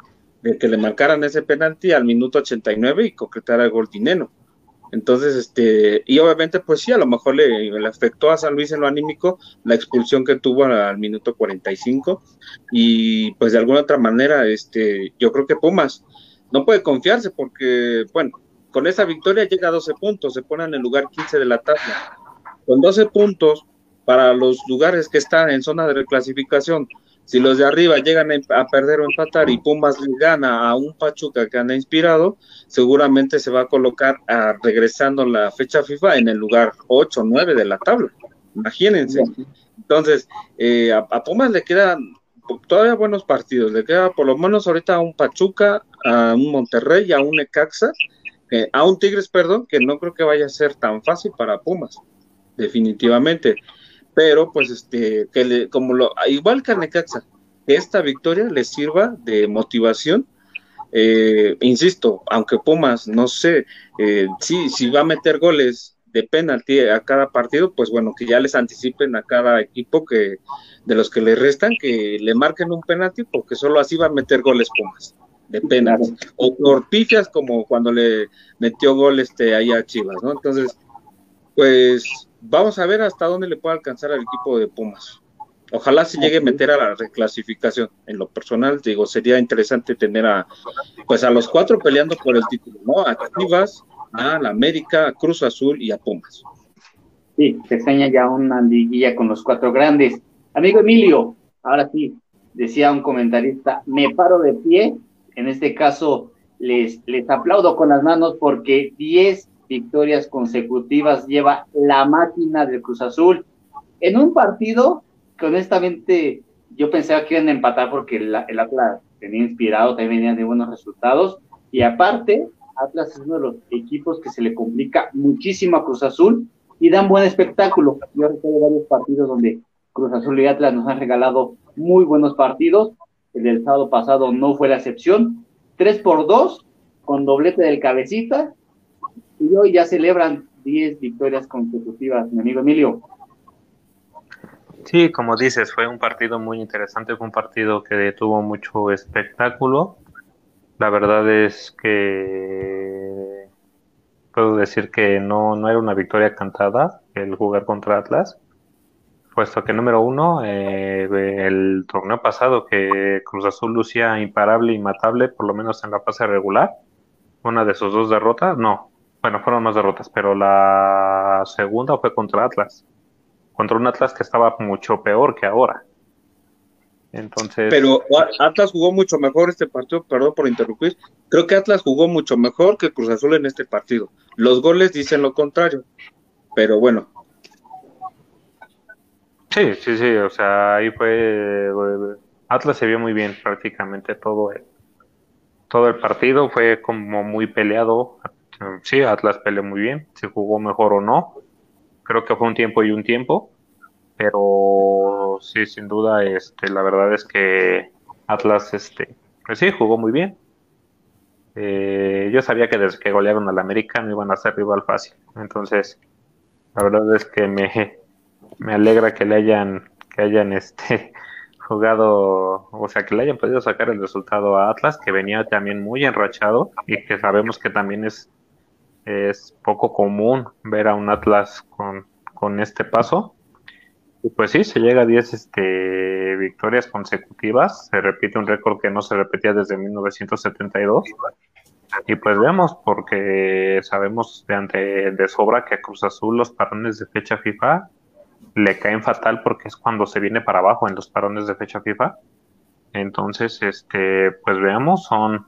de que le marcaran ese penalti al minuto 89 y concretara el gol dinero. Entonces, este, y obviamente, pues sí, a lo mejor le, le, afectó a San Luis en lo anímico la expulsión que tuvo al, minuto 45 y pues de alguna otra manera, este, yo creo que Pumas no puede confiarse porque, bueno, con esa victoria llega a 12 puntos, se pone en el lugar 15 de la tabla. Con 12 puntos para los lugares que están en zona de reclasificación, Si los de arriba llegan a perder o empatar y Pumas le gana a un Pachuca que anda inspirado, seguramente se va a colocar a, regresando la fecha FIFA en el lugar 8 o 9 de la tabla. Imagínense. Entonces, eh, a, Pumas le quedan todavía buenos partidos. Le queda por lo menos ahorita a un Pachuca, a un Monterrey y a un Ecaxa, a un Tigres, perdón, que no creo que vaya a ser tan fácil para Pumas, definitivamente pero pues este, que le, como lo, igual que a Necaxa, que esta victoria les sirva de motivación. Eh, insisto, aunque Pumas, no sé, eh, si, si va a meter goles de penalti a cada partido, pues bueno, que ya les anticipen a cada equipo que de los que le restan, que le marquen un penalti, porque solo así va a meter goles Pumas, de penalti. O por pifias como cuando le metió gol este ahí a Chivas, ¿no? Entonces, pues vamos a ver hasta dónde le puede alcanzar al equipo de Pumas. Ojalá se llegue a meter a la reclasificación. En lo personal, digo, sería interesante tener a, pues a los cuatro peleando por el título, ¿no? A Chivas, a la América, a Cruz Azul y a Pumas. Sí, se extraña ya una liguilla con los cuatro grandes. Amigo Emilio, ahora sí, decía un comentarista, me paro de pie. En este caso, les, les aplaudo con las manos porque 10 victorias consecutivas lleva la máquina del Cruz Azul en un partido que honestamente yo pensaba que iban a empatar porque el, Atlas tenía inspirado, también venía de buenos resultados y aparte Atlas es uno de los equipos que se le complica muchísimo a Cruz Azul y dan buen espectáculo. Yo recuerdo varios partidos donde Cruz Azul y Atlas nos han regalado muy buenos partidos. El del sábado pasado no fue la excepción. 3 por 2 con doblete del cabecita y hoy ya celebran 10 victorias consecutivas, mi amigo Emilio. Sí, como dices, fue un partido muy interesante, fue un partido que tuvo mucho espectáculo. La verdad es que puedo decir que no, no era una victoria cantada el jugar contra Atlas, puesto que número uno, eh, el torneo pasado que Cruz Azul lucía imparable, inmatable, por lo menos en la fase regular, una de sus dos derrotas, no, bueno, fueron más derrotas, pero la segunda fue contra Atlas. Contra un Atlas que estaba mucho peor que ahora. Entonces. Pero Atlas jugó mucho mejor este partido, perdón por interrumpir. Creo que Atlas jugó mucho mejor que Cruz Azul en este partido. Los goles dicen lo contrario. Pero bueno. Sí, sí, sí. O sea, ahí fue. Atlas se vio muy bien prácticamente todo el, todo el partido. Fue como muy peleado sí, Atlas peleó muy bien, si jugó mejor o no, creo que fue un tiempo y un tiempo, pero sí, sin duda, este, la verdad es que Atlas, este, pues sí, jugó muy bien. Eh, yo sabía que desde que golearon al América no iban a ser rival fácil, entonces, la verdad es que me, me alegra que le hayan, que hayan, este, jugado, o sea, que le hayan podido sacar el resultado a Atlas, que venía también muy enrachado y que sabemos que también es es poco común ver a un Atlas con, con este paso. Y pues sí, se llega a 10 este, victorias consecutivas. Se repite un récord que no se repetía desde 1972. Y pues veamos, porque sabemos de, ante, de sobra que a Cruz Azul los parones de fecha FIFA le caen fatal porque es cuando se viene para abajo en los parones de fecha FIFA. Entonces, este, pues veamos, son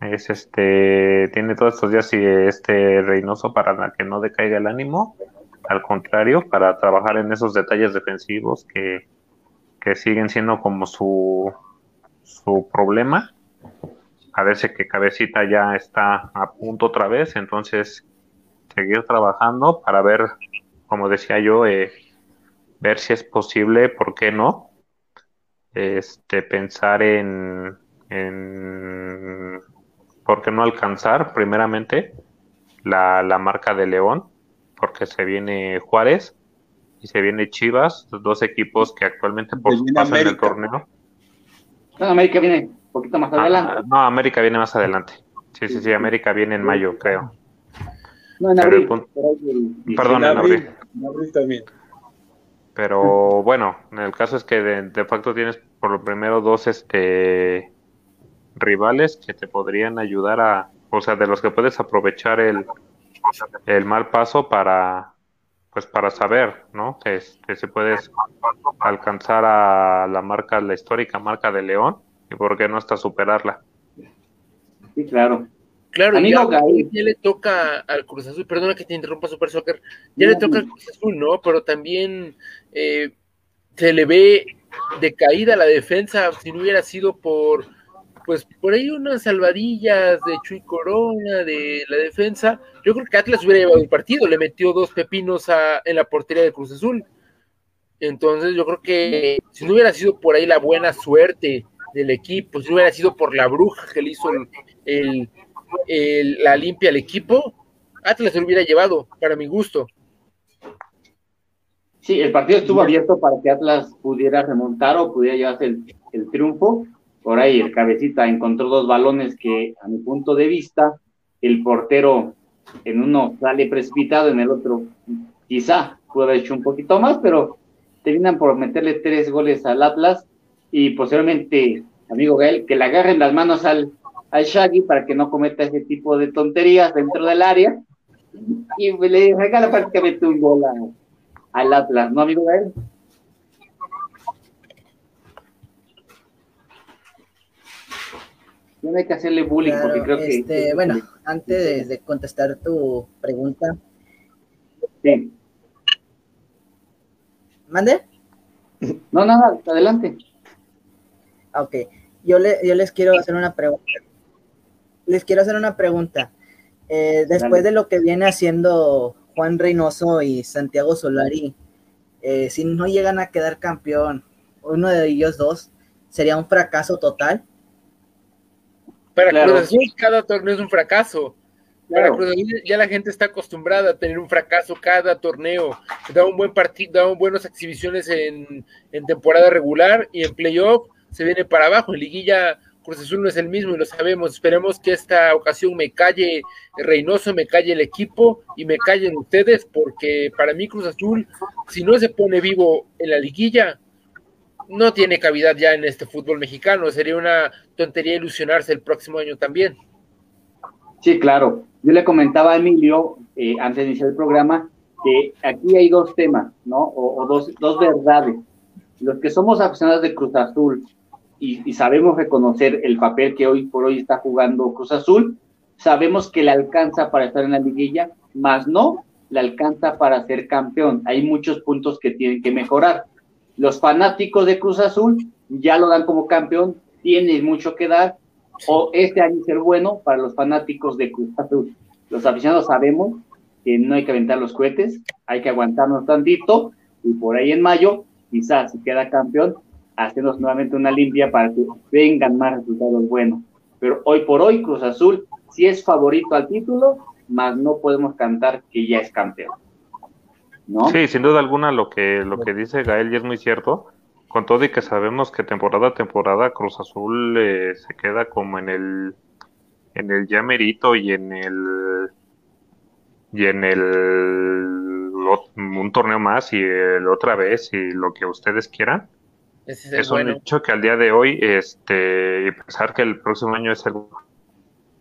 es este, tiene todos estos días y este Reynoso para que no decaiga el ánimo, al contrario, para trabajar en esos detalles defensivos que, que siguen siendo como su, su problema. A veces que Cabecita ya está a punto otra vez, entonces seguir trabajando para ver, como decía yo, eh, ver si es posible, ¿por qué no? Este, pensar en, en ¿por qué no alcanzar primeramente la, marca de León? Porque se viene Juárez y se viene Chivas, los dos equipos que actualmente por pasan en el torneo. No, América viene un poquito más ah, adelante. no, América viene más adelante. Sí, sí, sí, América viene en mayo, creo. No, en abril. Perdón, en abril. En abril también. Pero bueno, en el caso es que de, de facto tienes por lo primero dos este rivales que te podrían ayudar a, o sea, de los que puedes aprovechar el, el mal paso para, pues para saber, ¿no? Que, que se puede alcanzar a la marca, la histórica marca de León, y por qué no hasta superarla. Sí, claro. Claro, ya, ya, le toca al Cruz Azul, perdona que te interrumpa Super Soccer, ya le toca al Cruz Azul, ¿no? Pero también eh, se le ve decaída la defensa, si no hubiera sido por, pues por ahí unas salvadillas de Chuy Corona, de la defensa, yo creo que Atlas hubiera llevado el partido, le metió dos pepinos a, en la portería de Cruz Azul. Entonces yo creo que si no hubiera sido por ahí la buena suerte del equipo, si no hubiera sido por la bruja que le hizo el la limpia al equipo, Atlas se lo hubiera llevado, para mi gusto. Sí, el partido estuvo abierto para que Atlas pudiera remontar o pudiera llevarse el, triunfo. Por ahí el cabecita encontró dos balones que, a mi punto de vista, el portero en uno sale precipitado, en el otro quizá pudo haber hecho un poquito más, pero terminan por meterle tres goles al Atlas y posiblemente, amigo Gael, que le agarren las manos al, al Shaggy para que no cometa ese tipo de tonterías dentro del área. Y le regala prácticamente un gol al Atlas, ¿no, amigo de No hay que hacerle bullying porque creo que... Este, bueno, antes de, contestar tu pregunta. Sí. ¿Mande? No, nada, adelante. Ok, yo, le, yo les quiero hacer una pregunta les quiero hacer una pregunta. Eh, después de lo que viene haciendo Juan Reynoso y Santiago Solari, eh, si no llegan a quedar campeón, uno de ellos dos, ¿sería un fracaso total? Para Cruz Azul cada torneo es un fracaso. Para Cruz Azul ya la gente está acostumbrada a tener un fracaso cada torneo. Da un buen partido, da buenas exhibiciones en, en temporada regular y en playoff se viene para abajo. En liguilla Cruz Azul no es el mismo y lo sabemos. Esperemos que esta ocasión me calle Reynoso, me calle el equipo y me callen ustedes, porque para mí Cruz Azul, si no se pone vivo en la liguilla, no tiene cavidad ya en este fútbol mexicano. Sería una tontería ilusionarse el próximo año también. Sí, claro. Yo le comentaba a Emilio, eh, antes de iniciar el programa, que aquí hay dos temas, ¿no? O, dos, dos verdades. Los que somos aficionados de Cruz Azul y, sabemos reconocer el papel que hoy por hoy está jugando Cruz Azul, sabemos que le alcanza para estar en la liguilla, más no le alcanza para ser campeón. Hay muchos puntos que tienen que mejorar. Los fanáticos de Cruz Azul ya lo dan como campeón, tienen mucho que dar, o este año ser bueno para los fanáticos de Cruz Azul. Los aficionados sabemos que no hay que aventar los cohetes, hay que aguantarnos tantito, y por ahí en mayo, quizás si queda campeón, hacernos nuevamente una limpia para que vengan más resultados buenos. Pero hoy por hoy Cruz Azul sí es favorito al título, más no podemos cantar que ya es campeón. ¿No? Sí, sin duda alguna lo que lo que dice Gael ya es muy cierto. Con todo y que sabemos que temporada a temporada Cruz Azul eh, se queda como en el en el ya merito y en el y en el un torneo más y el otra vez y lo que ustedes quieran es, un hecho que al día de hoy, este, y pensar que el próximo año es el.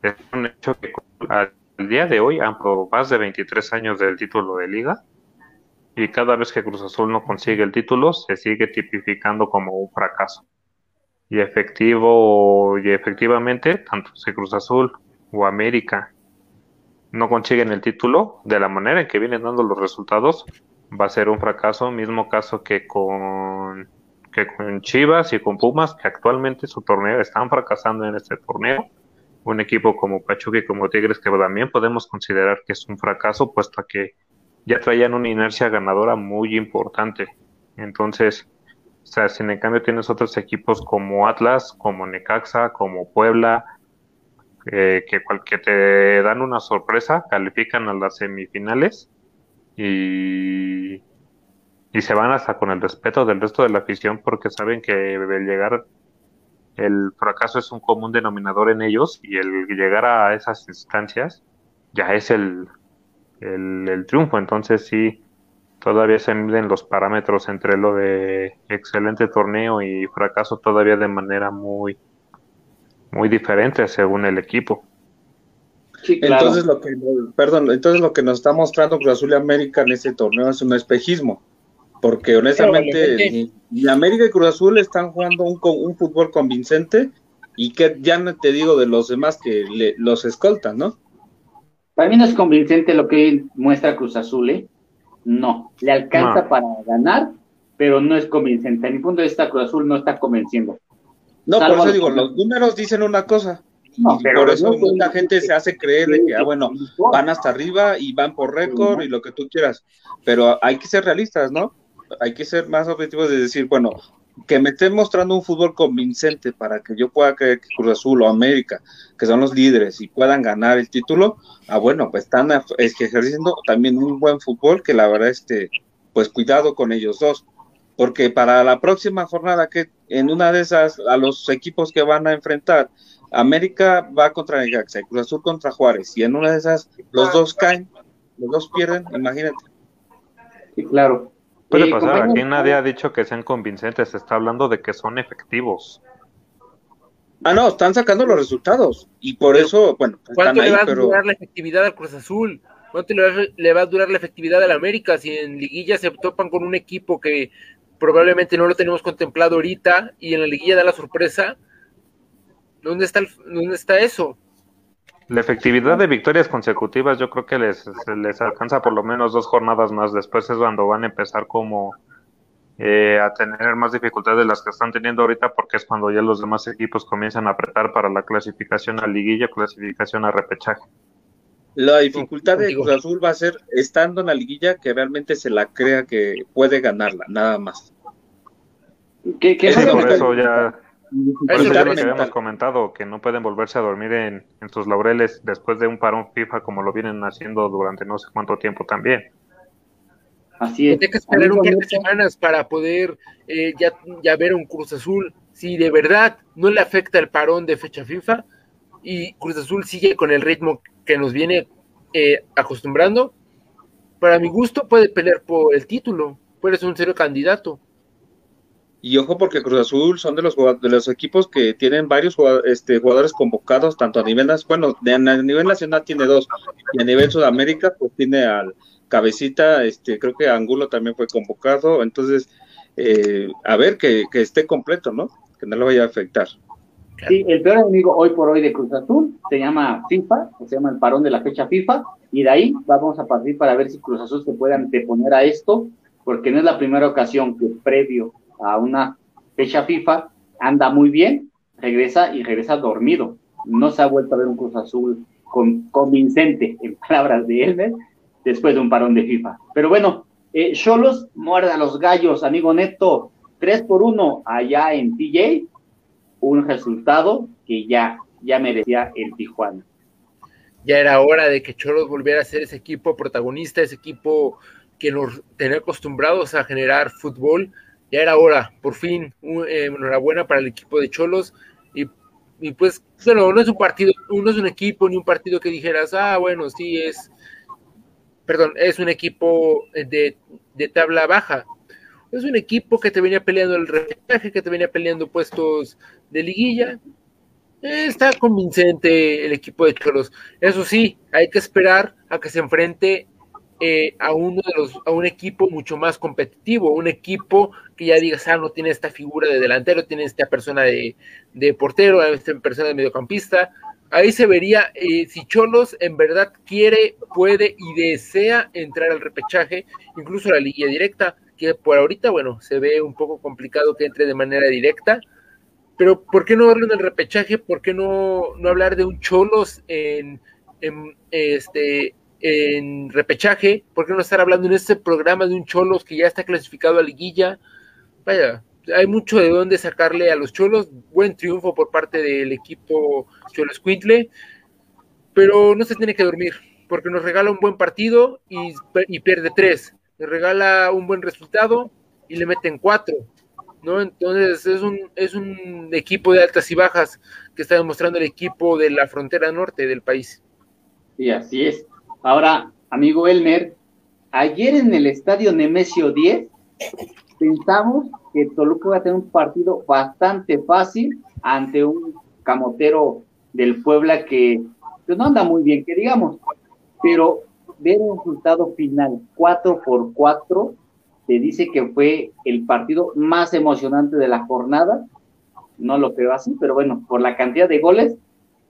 Es un hecho que al día de hoy han probado más de 23 años del título de liga y cada vez que Cruz Azul no consigue el título se sigue tipificando como un fracaso. Y efectivo y efectivamente, tanto si Cruz Azul o América no consiguen el título de la manera en que vienen dando los resultados, va a ser un fracaso, mismo caso que con que con Chivas y con Pumas, que actualmente su torneo están fracasando en este torneo. Un equipo como Pachuca y como Tigres, que también podemos considerar que es un fracaso, puesto que ya traían una inercia ganadora muy importante. Entonces, o sea, si en cambio tienes otros equipos como Atlas, como Necaxa, como Puebla, eh, que, que te dan una sorpresa, califican a las semifinales y y se van hasta con el respeto del resto de la afición porque saben que el llegar el fracaso es un común denominador en ellos y el llegar a esas instancias ya es el, el, triunfo. Entonces sí, todavía se miden los parámetros entre lo de excelente torneo y fracaso todavía de manera muy, muy diferente según el equipo. Entonces lo que, perdón, entonces lo que nos está mostrando Cruz Azul y América en este torneo es un espejismo, porque honestamente ni, América y Cruz Azul están jugando un, un fútbol convincente y que ya no te digo de los demás que los escoltan, ¿no? Para mí no es convincente lo que muestra Cruz Azul, ¿eh? No, le alcanza para ganar, pero no es convincente. A mi punto de vista, Cruz Azul no está convenciendo. No, por eso digo, los números dicen una cosa. y por eso mucha gente se hace creer de que, ah, bueno, van hasta arriba y van por récord y lo que tú quieras. Pero hay que ser realistas, ¿no? Hay que ser más objetivos de decir, bueno, que me estén mostrando un fútbol convincente para que yo pueda creer que Cruz Azul o América, que son los líderes y puedan ganar el título, ah, bueno, pues están ejerciendo también un buen fútbol que la verdad, este, pues cuidado con ellos dos, porque para la próxima jornada que en una de esas, a los equipos que van a enfrentar, América va contra Necaxa Cruz Azul contra Juárez, y en una de esas los dos caen, los dos pierden, imagínate. Sí, claro. Puede pasar, aquí nadie ha dicho que sean convincentes, se está hablando de que son efectivos. Ah, no, están sacando los resultados y por eso, bueno, ¿cuánto le va a durar la efectividad al Cruz Azul? ¿Cuánto le va, a durar la efectividad al América si en liguilla se topan con un equipo que probablemente no lo tenemos contemplado ahorita y en la liguilla da la sorpresa? ¿Dónde está, dónde está eso? La efectividad de victorias consecutivas yo creo que les, les alcanza por lo menos dos jornadas más. Después es cuando van a empezar como eh, a tener más dificultades de las que están teniendo ahorita porque es cuando ya los demás equipos comienzan a apretar para la clasificación a liguilla, clasificación a repechaje. La dificultad de Cruz Azul va a ser estando en la liguilla que realmente se la crea que puede ganarla, nada más. ¿Qué, qué por eso ya por eso ya lo que habíamos comentado, que no pueden volverse a dormir en, sus laureles después de un parón FIFA como lo vienen haciendo durante no sé cuánto tiempo también. Así es. Hay que esperar un par de semanas para poder eh, ya, ya ver un Cruz Azul. Si de verdad no le afecta el parón de fecha FIFA y Cruz Azul sigue con el ritmo que nos viene eh, acostumbrando, para mi gusto puede pelear por el título, puede ser un serio candidato. Y ojo porque Cruz Azul son de los de los equipos que tienen varios este, jugadores convocados, tanto a nivel bueno, a nivel nacional tiene dos, y a nivel Sudamérica pues tiene al cabecita, este, creo que Angulo también fue convocado, entonces eh, a ver que, esté completo, ¿no? Que no le vaya a afectar. Sí, el peor enemigo hoy por hoy de Cruz Azul se llama FIFA, se llama el parón de la fecha FIFA, y de ahí vamos a partir para ver si Cruz Azul se puede anteponer a esto, porque no es la primera ocasión que previo a una fecha FIFA, anda muy bien, regresa y regresa dormido. No se ha vuelto a ver un Cruz Azul convincente, en palabras de Elmer, después de un parón de FIFA. Pero bueno, eh, Cholos muerde a los gallos, amigo Neto, 3 por 1 allá en TJ, un resultado que ya, ya merecía el Tijuana. Ya era hora de que Cholos volviera a ser ese equipo protagonista, ese equipo que nos tenía acostumbrados a generar fútbol, ya era hora, por fin, eh, enhorabuena para el equipo de Cholos. Y, y, pues, bueno, no es un partido, no es un equipo ni un partido que dijeras, ah, bueno, sí es, perdón, es un equipo de, de tabla baja. Es un equipo que te venía peleando el repechaje, que te venía peleando puestos de liguilla. Está convincente el equipo de Cholos. Eso sí, hay que esperar a que se enfrente eh, a uno de los, a un equipo mucho más competitivo, un equipo que ya digas, ah, no tiene esta figura de delantero, tiene esta persona de, de portero, esta persona de mediocampista. Ahí se vería eh, si Cholos en verdad quiere, puede y desea entrar al repechaje, incluso a la liguilla directa, que por ahorita, bueno, se ve un poco complicado que entre de manera directa, pero ¿por qué no hablar del repechaje? ¿Por qué no, no hablar de un Cholos en, en este en repechaje, ¿por qué no estar hablando en este programa de un Cholos que ya está clasificado a liguilla? Vaya, hay mucho de dónde sacarle a los Cholos, buen triunfo por parte del equipo Cholos Quintle, pero no se tiene que dormir, porque nos regala un buen partido y, pierde tres, nos regala un buen resultado y le meten cuatro, ¿no? Entonces es un, es un equipo de altas y bajas que está demostrando el equipo de la frontera norte del país. Y así es. Ahora, amigo Elmer, ayer en el estadio Nemesio 10 pensamos que Toluca iba a tener un partido bastante fácil ante un camotero del Puebla que pues no anda muy bien, que digamos, pero ver el resultado final 4 por 4 te dice que fue el partido más emocionante de la jornada. No lo creo así, pero bueno, por la cantidad de goles,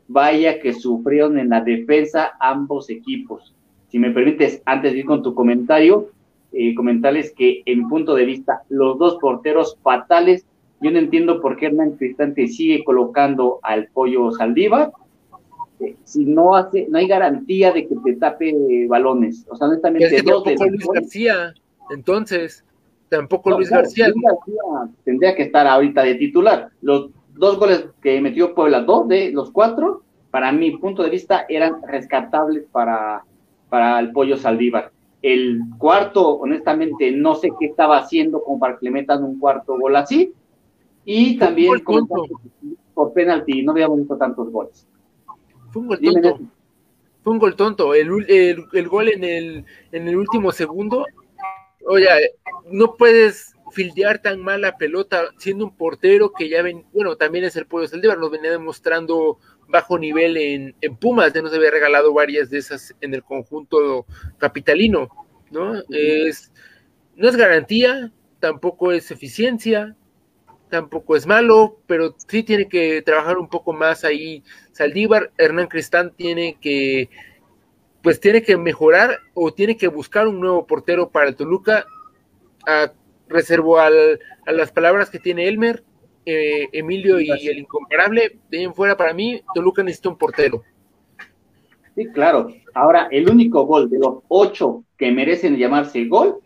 vaya que sufrieron en la defensa ambos equipos. Si me permites, antes de ir con tu comentario, eh, comentarles que en mi punto de vista, los dos porteros fatales, yo no entiendo por qué Hernán Cristante sigue colocando al pollo Saldívar, eh, si no hace, no hay garantía de que te tape balones. O sea, honestamente, dos de Luis García, entonces, tampoco Luis, García. Luis García tendría que estar ahorita de titular. Los dos goles que metió Puebla, dos de los cuatro, para mi punto de vista, eran rescatables para, para el pollo Saldívar. El cuarto, honestamente, no sé qué estaba haciendo como para que le metan un cuarto gol así. Y también por penalti, no habíamos visto tantos goles. Fue un gol tonto. Fue un gol tonto. El, el, gol en el, en el último segundo. Oye, no puedes fildear tan mal la pelota siendo un portero que ya ven, bueno, también es el Pueblo Saldívar, nos venía demostrando bajo nivel en, en, Pumas, ya nos había regalado varias de esas en el conjunto capitalino, ¿no? Es, no es garantía, tampoco es eficiencia, tampoco es malo, pero sí tiene que trabajar un poco más ahí. Saldívar, Hernán Cristán tiene que, pues tiene que mejorar o tiene que buscar un nuevo portero para el Toluca. A, reservo al, a las palabras que tiene Elmer, eh, Emilio y el incomparable, de ahí en fuera para mí, Toluca necesita un portero. Sí, claro. Ahora, el único gol de los ocho que merecen llamarse gol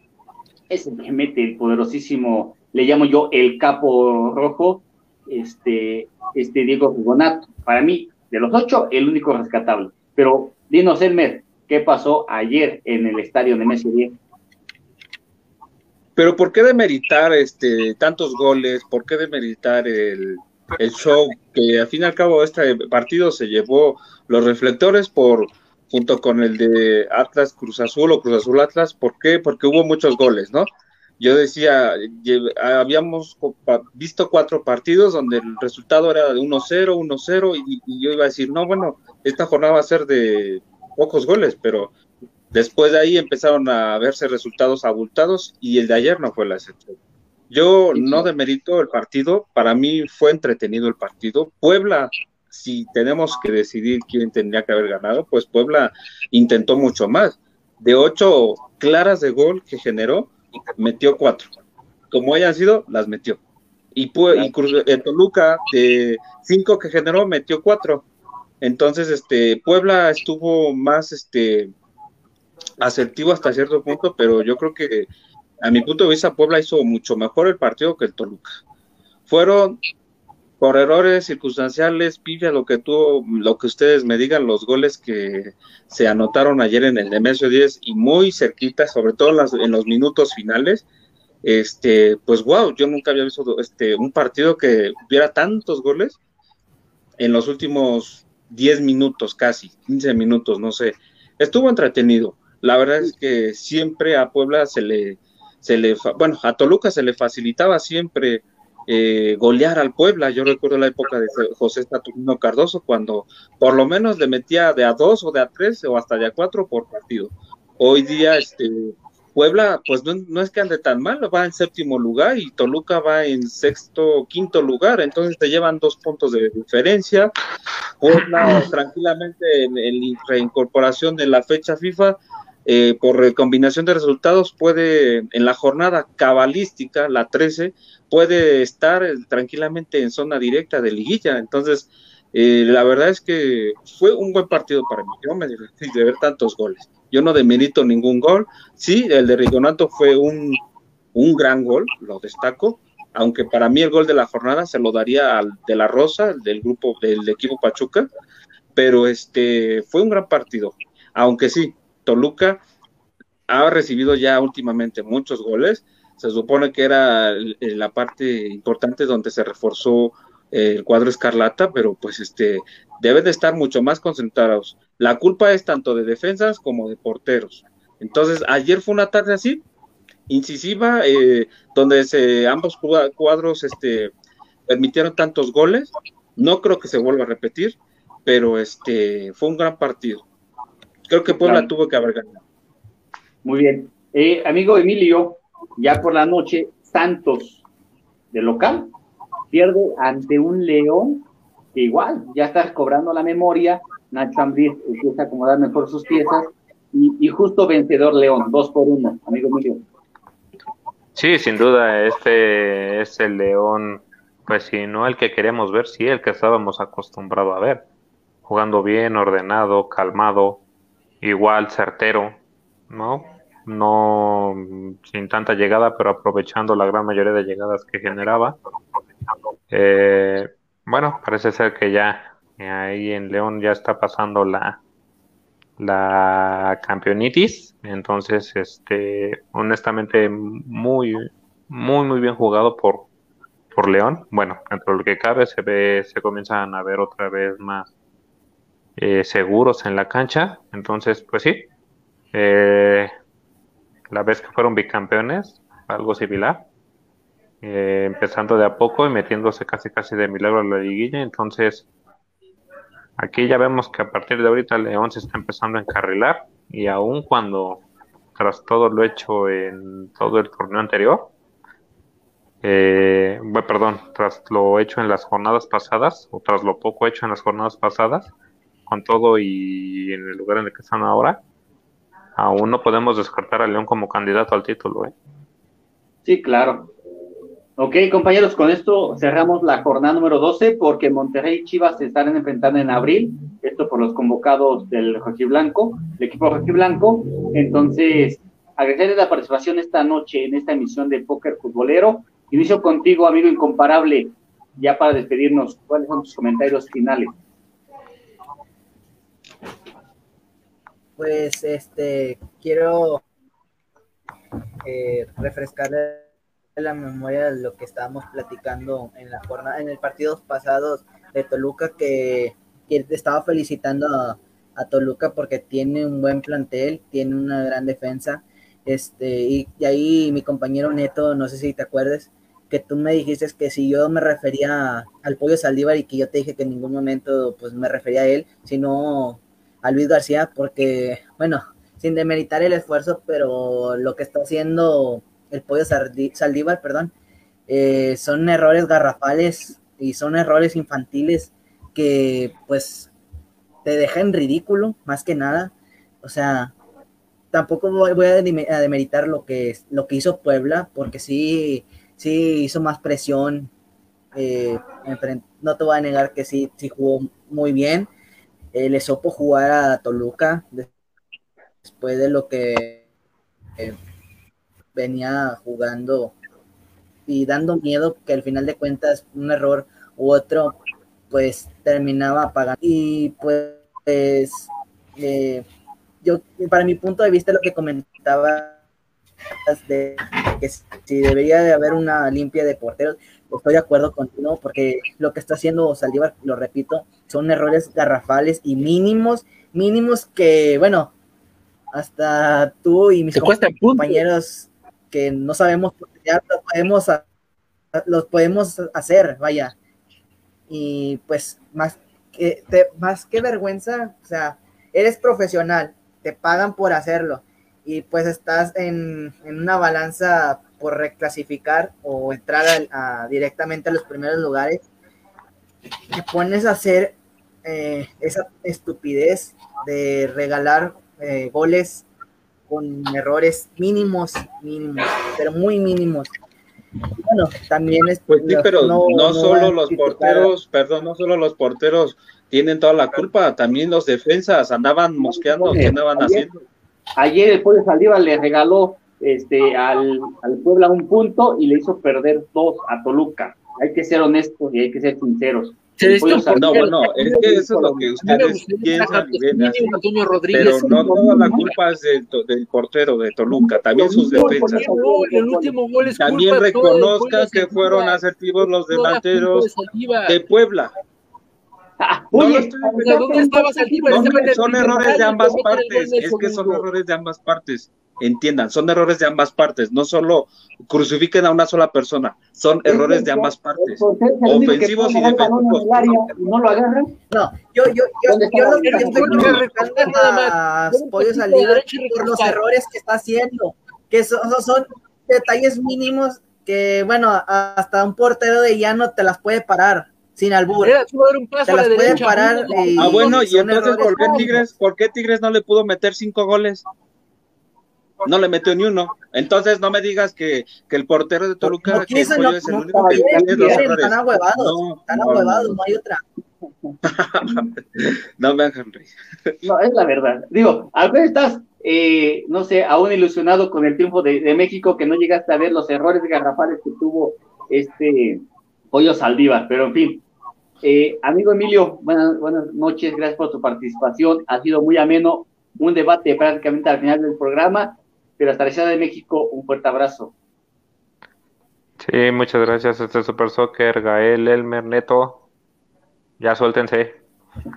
es el que mete el poderosísimo, le llamo yo el capo rojo, este, este Diego Rigonato. Para mí, de los ocho, el único rescatable. Pero dinos, Elmer, ¿qué pasó ayer en el estadio de Messi 10? Pero ¿por qué demeritar este, tantos goles? ¿Por qué demeritar el, show? Que al fin y al cabo este partido se llevó los reflectores por junto con el de Atlas Cruz Azul o Cruz Azul Atlas. ¿Por qué? Porque hubo muchos goles, ¿no? Yo decía, habíamos visto cuatro partidos donde el resultado era de 1-0, 1-0, y, y, yo iba a decir, no, bueno, esta jornada va a ser de pocos goles, pero Después de ahí empezaron a verse resultados abultados y el de ayer no fue la excepción. Yo no demerito el partido, para mí fue entretenido el partido. Puebla, si tenemos que decidir quién tendría que haber ganado, pues Puebla intentó mucho más. De ocho claras de gol que generó, metió cuatro. Como hayan sido, las metió. Y, y Toluca, de cinco que generó, metió cuatro. Entonces, este, Puebla estuvo más, este, asertivo hasta cierto punto, pero yo creo que a mi punto de vista Puebla hizo mucho mejor el partido que el Toluca. Fueron por errores circunstanciales, pilla lo que tú, lo que ustedes me digan, los goles que se anotaron ayer en el Nemesio 10 y muy cerquita, sobre todo en, los minutos finales, este, pues wow, yo nunca había visto este, un partido que hubiera tantos goles en los últimos 10 minutos, casi, 15 minutos, no sé. Estuvo entretenido. La verdad es que siempre a Puebla se le, se le, bueno, a Toluca se le facilitaba siempre eh, golear al Puebla. Yo recuerdo la época de José Saturnino Cardoso cuando por lo menos le metía de a dos o de a tres o hasta de a cuatro por partido. Hoy día, este, Puebla, pues no, es que ande tan mal, va en séptimo lugar y Toluca va en sexto, quinto lugar, entonces te llevan dos puntos de diferencia. Puebla tranquilamente en, en reincorporación de la fecha FIFA eh, por combinación de resultados puede, en la jornada cabalística, la 13, puede estar tranquilamente en zona directa de liguilla. Entonces, eh, la verdad es que fue un buen partido para mí. Yo me divertí de ver tantos goles. Yo no demerito ningún gol. Sí, el de Rigonato fue un, un gran gol, lo destaco, aunque para mí el gol de la jornada se lo daría al de la Rosa, del grupo del equipo Pachuca, pero este fue un gran partido. Aunque sí, Toluca ha recibido ya últimamente muchos goles. Se supone que era la parte importante donde se reforzó el cuadro escarlata, pero pues este deben de estar mucho más concentrados. La culpa es tanto de defensas como de porteros. Entonces, ayer fue una tarde así, incisiva, eh, donde se, ambos cuadros este, permitieron tantos goles. No creo que se vuelva a repetir. pero este fue un gran partido. Creo que Puebla tuvo que haber ganado. Muy bien. Eh, amigo Emilio, ya por la noche, Santos de local pierde ante un León que igual ya está cobrando la memoria. Nacho Ambriz empieza a acomodar mejor sus piezas y, justo vencedor León, dos por uno, amigo Emilio. Sí, sin duda, este es el León, pues si no el que queremos ver, sí el que estábamos acostumbrados a ver, jugando bien, ordenado, calmado, igual certero, ¿no? No sin tanta llegada, pero aprovechando la gran mayoría de llegadas que generaba. Eh, bueno, parece ser que ya ahí en León ya está pasando la la campeonitis, entonces este honestamente muy muy muy bien jugado por por León. Bueno, dentro de lo que cabe se ve se comienzan a ver otra vez más eh, seguros en la cancha. Entonces, pues sí, eh, la vez que fueron bicampeones, algo similar, eh, empezando de a poco y metiéndose casi casi de milagro a la liguilla. Entonces, aquí ya vemos que a partir de ahorita León se está empezando a encarrilar y aún cuando, tras todo lo hecho en todo el torneo anterior, eh, bueno, perdón, tras lo hecho en las jornadas pasadas, o tras lo poco hecho en las jornadas pasadas, con todo y en el lugar en el que están ahora, aún no podemos descartar a León como candidato al título. ¿eh? Sí, claro. Ok, compañeros, con esto cerramos la jornada número 12 porque Monterrey y Chivas se estarán enfrentando en abril, esto por los convocados del Blanco, el equipo Blanco. Entonces, agradecerles la participación esta noche en esta emisión de Póker Futbolero. Inicio contigo, amigo incomparable, ya para despedirnos. ¿Cuáles son tus comentarios finales? Pues este quiero eh, refrescarle la memoria de lo que estábamos platicando en la jornada, en el partido pasado de Toluca que, estaba felicitando a, Toluca porque tiene un buen plantel, tiene una gran defensa, este, y, ahí mi compañero Neto, no sé si te acuerdas, que tú me dijiste que si yo me refería al pollo Saldívar y que yo te dije que en ningún momento pues me refería a él, sino a Luis García porque, bueno, sin demeritar el esfuerzo, pero lo que está haciendo el pollo Saldívar, perdón, eh, son errores garrafales y son errores infantiles que pues te dejan ridículo, más que nada. O sea, tampoco voy, a demeritar lo que, lo que hizo Puebla, porque sí, sí hizo más presión. Eh, no te voy a negar que sí, sí jugó muy bien eh, le sopo jugar a Toluca después de lo que eh, venía jugando y dando miedo que al final de cuentas un error u otro pues terminaba pagando y pues eh, yo para mi punto de vista lo que comentaba de que si debería de haber una limpia de porteros estoy de acuerdo contigo porque lo que está haciendo Saldívar, lo repito, son errores garrafales y mínimos, mínimos que, bueno, hasta tú y mis compañeros que no sabemos ya los podemos, los podemos hacer, vaya. Y pues más que, más que vergüenza, o sea, eres profesional, te pagan por hacerlo y pues estás en, en una balanza por reclasificar o entrar directamente a los primeros lugares, te pones a hacer eh, esa estupidez de regalar eh, goles con errores mínimos, mínimos, pero muy mínimos. Bueno, también es... Pues sí, pero no, solo los porteros, perdón, no solo los porteros tienen toda la culpa, también los defensas andaban mosqueando, ¿qué andaban haciendo? Ayer el Pollo Saldívar le regaló este, al, al Puebla un punto y le hizo perder dos a Toluca. Hay que ser honestos y hay que ser sinceros. no, bueno, es que eso es lo que ustedes piensan, pero no toda la culpa es del, del portero de Toluca, también sus defensas. También reconozcan que fueron asertivos los delanteros de Puebla. Oye, son errores de ambas partes, es que son errores de ambas partes. entiendan, son errores de ambas partes, no solo crucifiquen a una sola persona, son errores de ambas partes, ofensivos y defensivos. ¿No lo agarran? No, yo, yo, yo, yo lo que estoy criticando a Pollo Salido por los errores que está haciendo, que son, son detalles mínimos que, bueno, hasta un portero de llano te las puede parar sin albur. Te las puede parar. ah, bueno, y entonces, ¿por qué, Tigres, ¿por qué Tigres no le pudo meter cinco goles? no le metió ni uno. Entonces no me digas que, que el portero de Toluca que es el único que tiene los errores. Están ahuevados, no, están ahuevados, no hay otra. no me hagan reír. No, es la verdad. Digo, a veces estás, eh, no sé, aún ilusionado con el triunfo de, de, México, que no llegaste a ver los errores garrafales que tuvo este Pollo Saldívar, pero en fin. Eh, amigo Emilio, buenas, buenas noches, gracias por tu participación. Ha sido muy ameno, un debate prácticamente al final del programa pero hasta la Ciudad de México, un fuerte abrazo. Sí, muchas gracias, este Super Soccer, Gael, Elmer, Neto. Ya suéltense.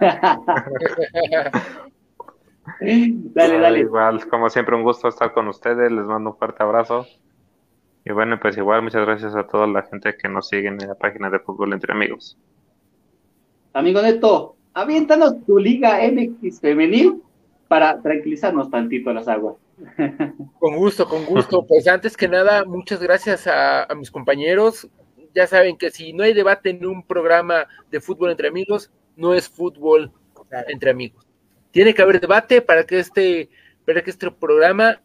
dale, dale. Igual, como siempre, un gusto estar con ustedes. Les mando un fuerte abrazo. Y bueno, pues igual, muchas gracias a toda la gente que nos sigue en la página de Fútbol Entre Amigos. Amigo Neto, aviéntanos tu Liga MX Femenil para tranquilizarnos tantito las aguas. Con gusto, con gusto. Pues antes que nada, muchas gracias a, mis compañeros. Ya saben que si no hay debate en un programa de fútbol entre amigos, no es fútbol entre amigos. Tiene que haber debate para que este, para que este programa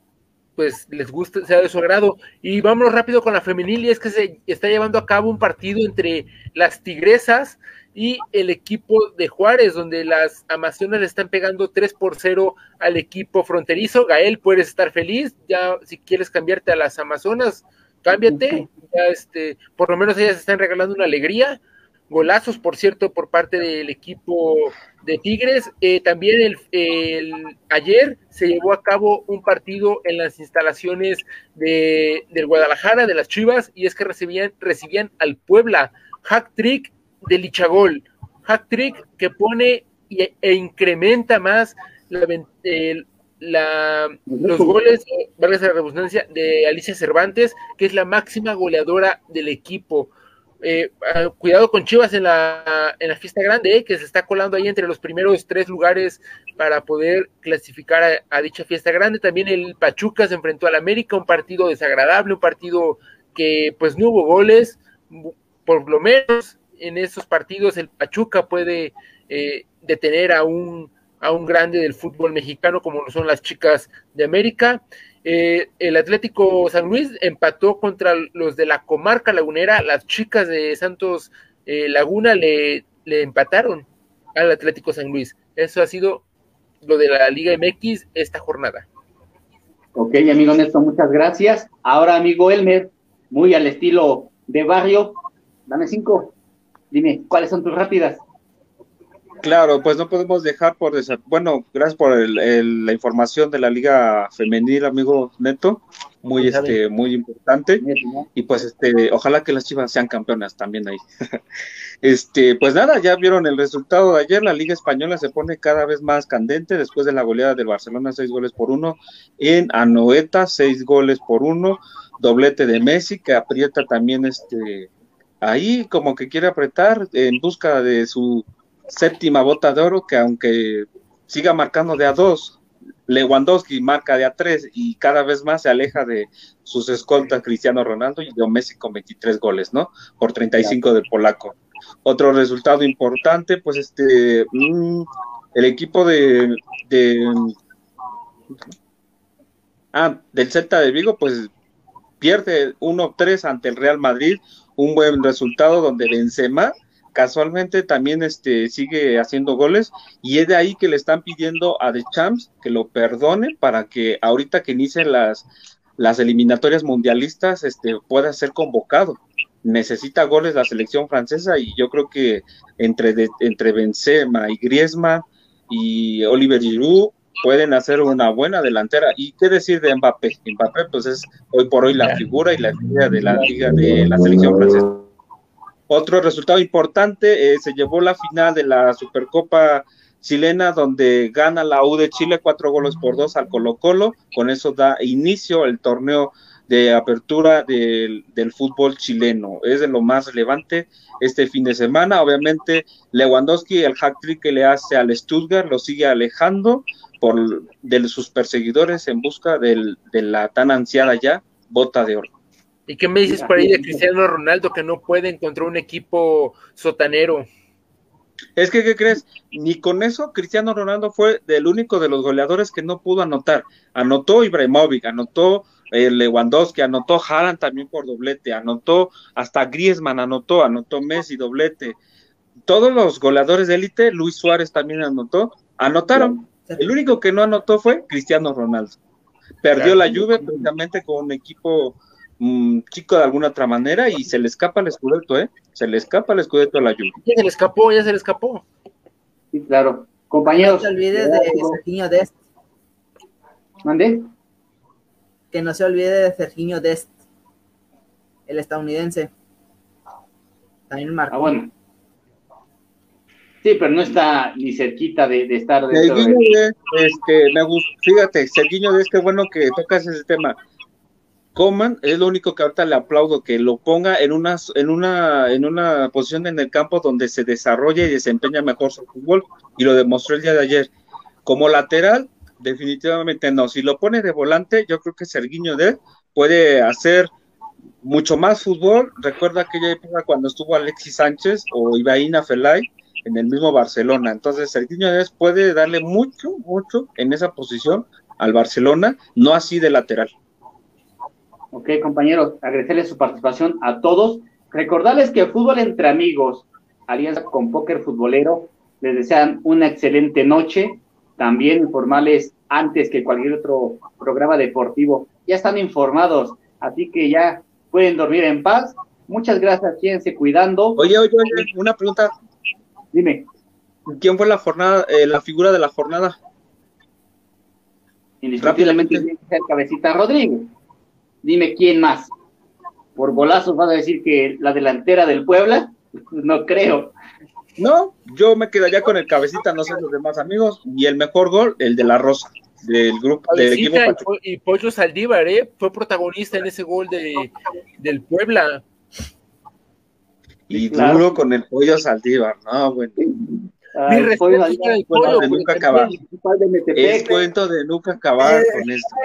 pues les guste, sea de su agrado. Y vámonos rápido con la femenil, y es que se está llevando a cabo un partido entre las tigresas y el equipo de Juárez, donde las Amazonas le están pegando 3 por 0 al equipo fronterizo. Gael, puedes estar feliz, ya si quieres cambiarte a las Amazonas, cámbiate, ya este, por lo menos ellas están regalando una alegría. Golazos, por cierto, por parte del equipo de Tigres. Eh, también el, el, ayer se llevó a cabo un partido en las instalaciones de, del Guadalajara, de las Chivas, y es que recibían, recibían al Puebla. Hack trick de Lichagol, hack trick que pone e incrementa más la, los goles, valga la redundancia, de Alicia Cervantes, que es la máxima goleadora del equipo. Eh, cuidado con Chivas en la, en la fiesta grande, eh, que se está colando ahí entre los primeros tres lugares para poder clasificar a, a, dicha fiesta grande. También el Pachuca se enfrentó al América, un partido desagradable, un partido que pues no hubo goles, por lo menos en esos partidos el Pachuca puede eh, detener a un, a un grande del fútbol mexicano como lo son las chicas de América. Eh, el Atlético San Luis empató contra los de la comarca lagunera, las chicas de Santos eh, Laguna le, le empataron al Atlético San Luis. Eso ha sido lo de la Liga MX esta jornada. Ok, amigo Néstor, muchas gracias. Ahora, amigo Elmer, muy al estilo de barrio, dame cinco. Dime, ¿cuáles son tus rápidas? Claro, pues no podemos dejar por bueno, gracias por el, la información de la liga femenil, amigo Neto, muy este, muy importante. Y pues este, ojalá que las Chivas sean campeonas también ahí. este, pues nada, ya vieron el resultado de ayer, la liga española se pone cada vez más candente después de la goleada del Barcelona seis goles por uno. En Anoeta seis goles por uno, doblete de Messi que aprieta también este ahí como que quiere apretar en busca de su séptima bota de oro, que aunque siga marcando de a dos, Lewandowski marca de a tres y cada vez más se aleja de sus escoltas Cristiano Ronaldo y de Messi con 23 goles, ¿no? Por 35 del polaco. Otro resultado importante, pues este, mm, el equipo de, de ah, del Celta de Vigo, pues pierde 1-3 ante el Real Madrid, un buen resultado donde Benzema casualmente también este, sigue haciendo goles y es de ahí que le están pidiendo a The Champs que lo perdone para que ahorita que inicien las, las eliminatorias mundialistas este, pueda ser convocado. Necesita goles la selección francesa y yo creo que entre, de, entre Benzema y Griezmann y Oliver Giroud pueden hacer una buena delantera. ¿Y qué decir de Mbappé? Mbappé, pues es hoy por hoy la figura y la estrella de la liga de la selección francesa. Otro resultado importante, eh, se llevó la final de la Supercopa chilena donde gana la U de Chile cuatro goles por dos al Colo Colo, con eso da inicio el torneo de apertura del, fútbol chileno. Es de lo más relevante este fin de semana. Obviamente, Lewandowski, el hack trick que le hace al Stuttgart, lo sigue alejando por de sus perseguidores en busca de la tan ansiada ya bota de oro. ¿Y qué me dices por ahí de Cristiano Ronaldo que no puede encontrar un equipo sotanero? Es que, ¿qué crees? Ni con eso Cristiano Ronaldo fue del único de los goleadores que no pudo anotar. Anotó Ibrahimovic, anotó eh, Lewandowski, anotó Haaland también por doblete, anotó hasta Griezmann, anotó, anotó Messi, doblete. Todos los goleadores de élite, Luis Suárez también anotó, anotaron. El único que no anotó fue Cristiano Ronaldo. Perdió la lluvia precisamente con un equipo mm, chico de alguna otra manera y se le escapa el escudeto, ¿eh? Se le escapa el escudeto a la lluvia. Ya se le escapó, ya se le escapó. Sí, claro. Compañeros. No se olvide de Serginho Dest. ¿Mandé? Que no se olvide de Serginho Dest, el estadounidense. También marcó. Ah, bueno. Sí, pero no está ni cerquita de, estar dentro de... este, me gusta, fíjate, Sergiño de este bueno que tocas ese tema. Coman es lo único que ahorita le aplaudo, que lo ponga en una, en una, en una posición en el campo donde se desarrolla y desempeña mejor su fútbol, y lo demostró el día de ayer. Como lateral, definitivamente no. Si lo pone de volante, yo creo que Sergiño de puede hacer mucho más fútbol. Recuerda aquella época cuando estuvo Alexis Sánchez o Ibaína Felay, en el mismo Barcelona. Entonces, Serginho Dest puede darle mucho, mucho en esa posición al Barcelona, no así de lateral. Ok, compañeros, agradecerles su participación a todos. Recordarles que Fútbol entre Amigos, Alianza con Póker Futbolero, les desean una excelente noche. También informarles antes que cualquier otro programa deportivo. Ya están informados, así que ya pueden dormir en paz. Muchas gracias, quédense cuidando. Oye, oye, una pregunta Dime. ¿Quién fue la jornada, eh, la figura de la jornada? Indiscutiblemente el Cabecita Rodríguez. Dime quién más. Por golazos vas a decir que la delantera del Puebla, no creo. No, yo me quedaría con el cabecita, no sé los demás amigos, y el mejor gol, el de la Rosa, del grupo del equipo. Y, Pollo Saldívar, ¿eh? fue protagonista en ese gol de, del Puebla. Y duro con el pollo Saldívar, ¿no? Bueno. Mi respeto al pollo, de nunca acabar. Es cuento de nunca acabar con esto.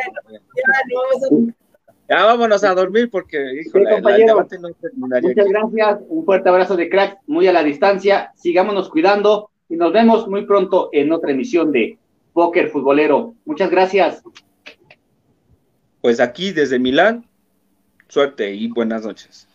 Ya vámonos a dormir porque, híjole, el debate no terminaría. Muchas gracias, un fuerte abrazo de crack, muy a la distancia, sigámonos cuidando y nos vemos muy pronto en otra emisión de Póker Futbolero. Muchas gracias. Pues aquí desde Milán, suerte y buenas noches.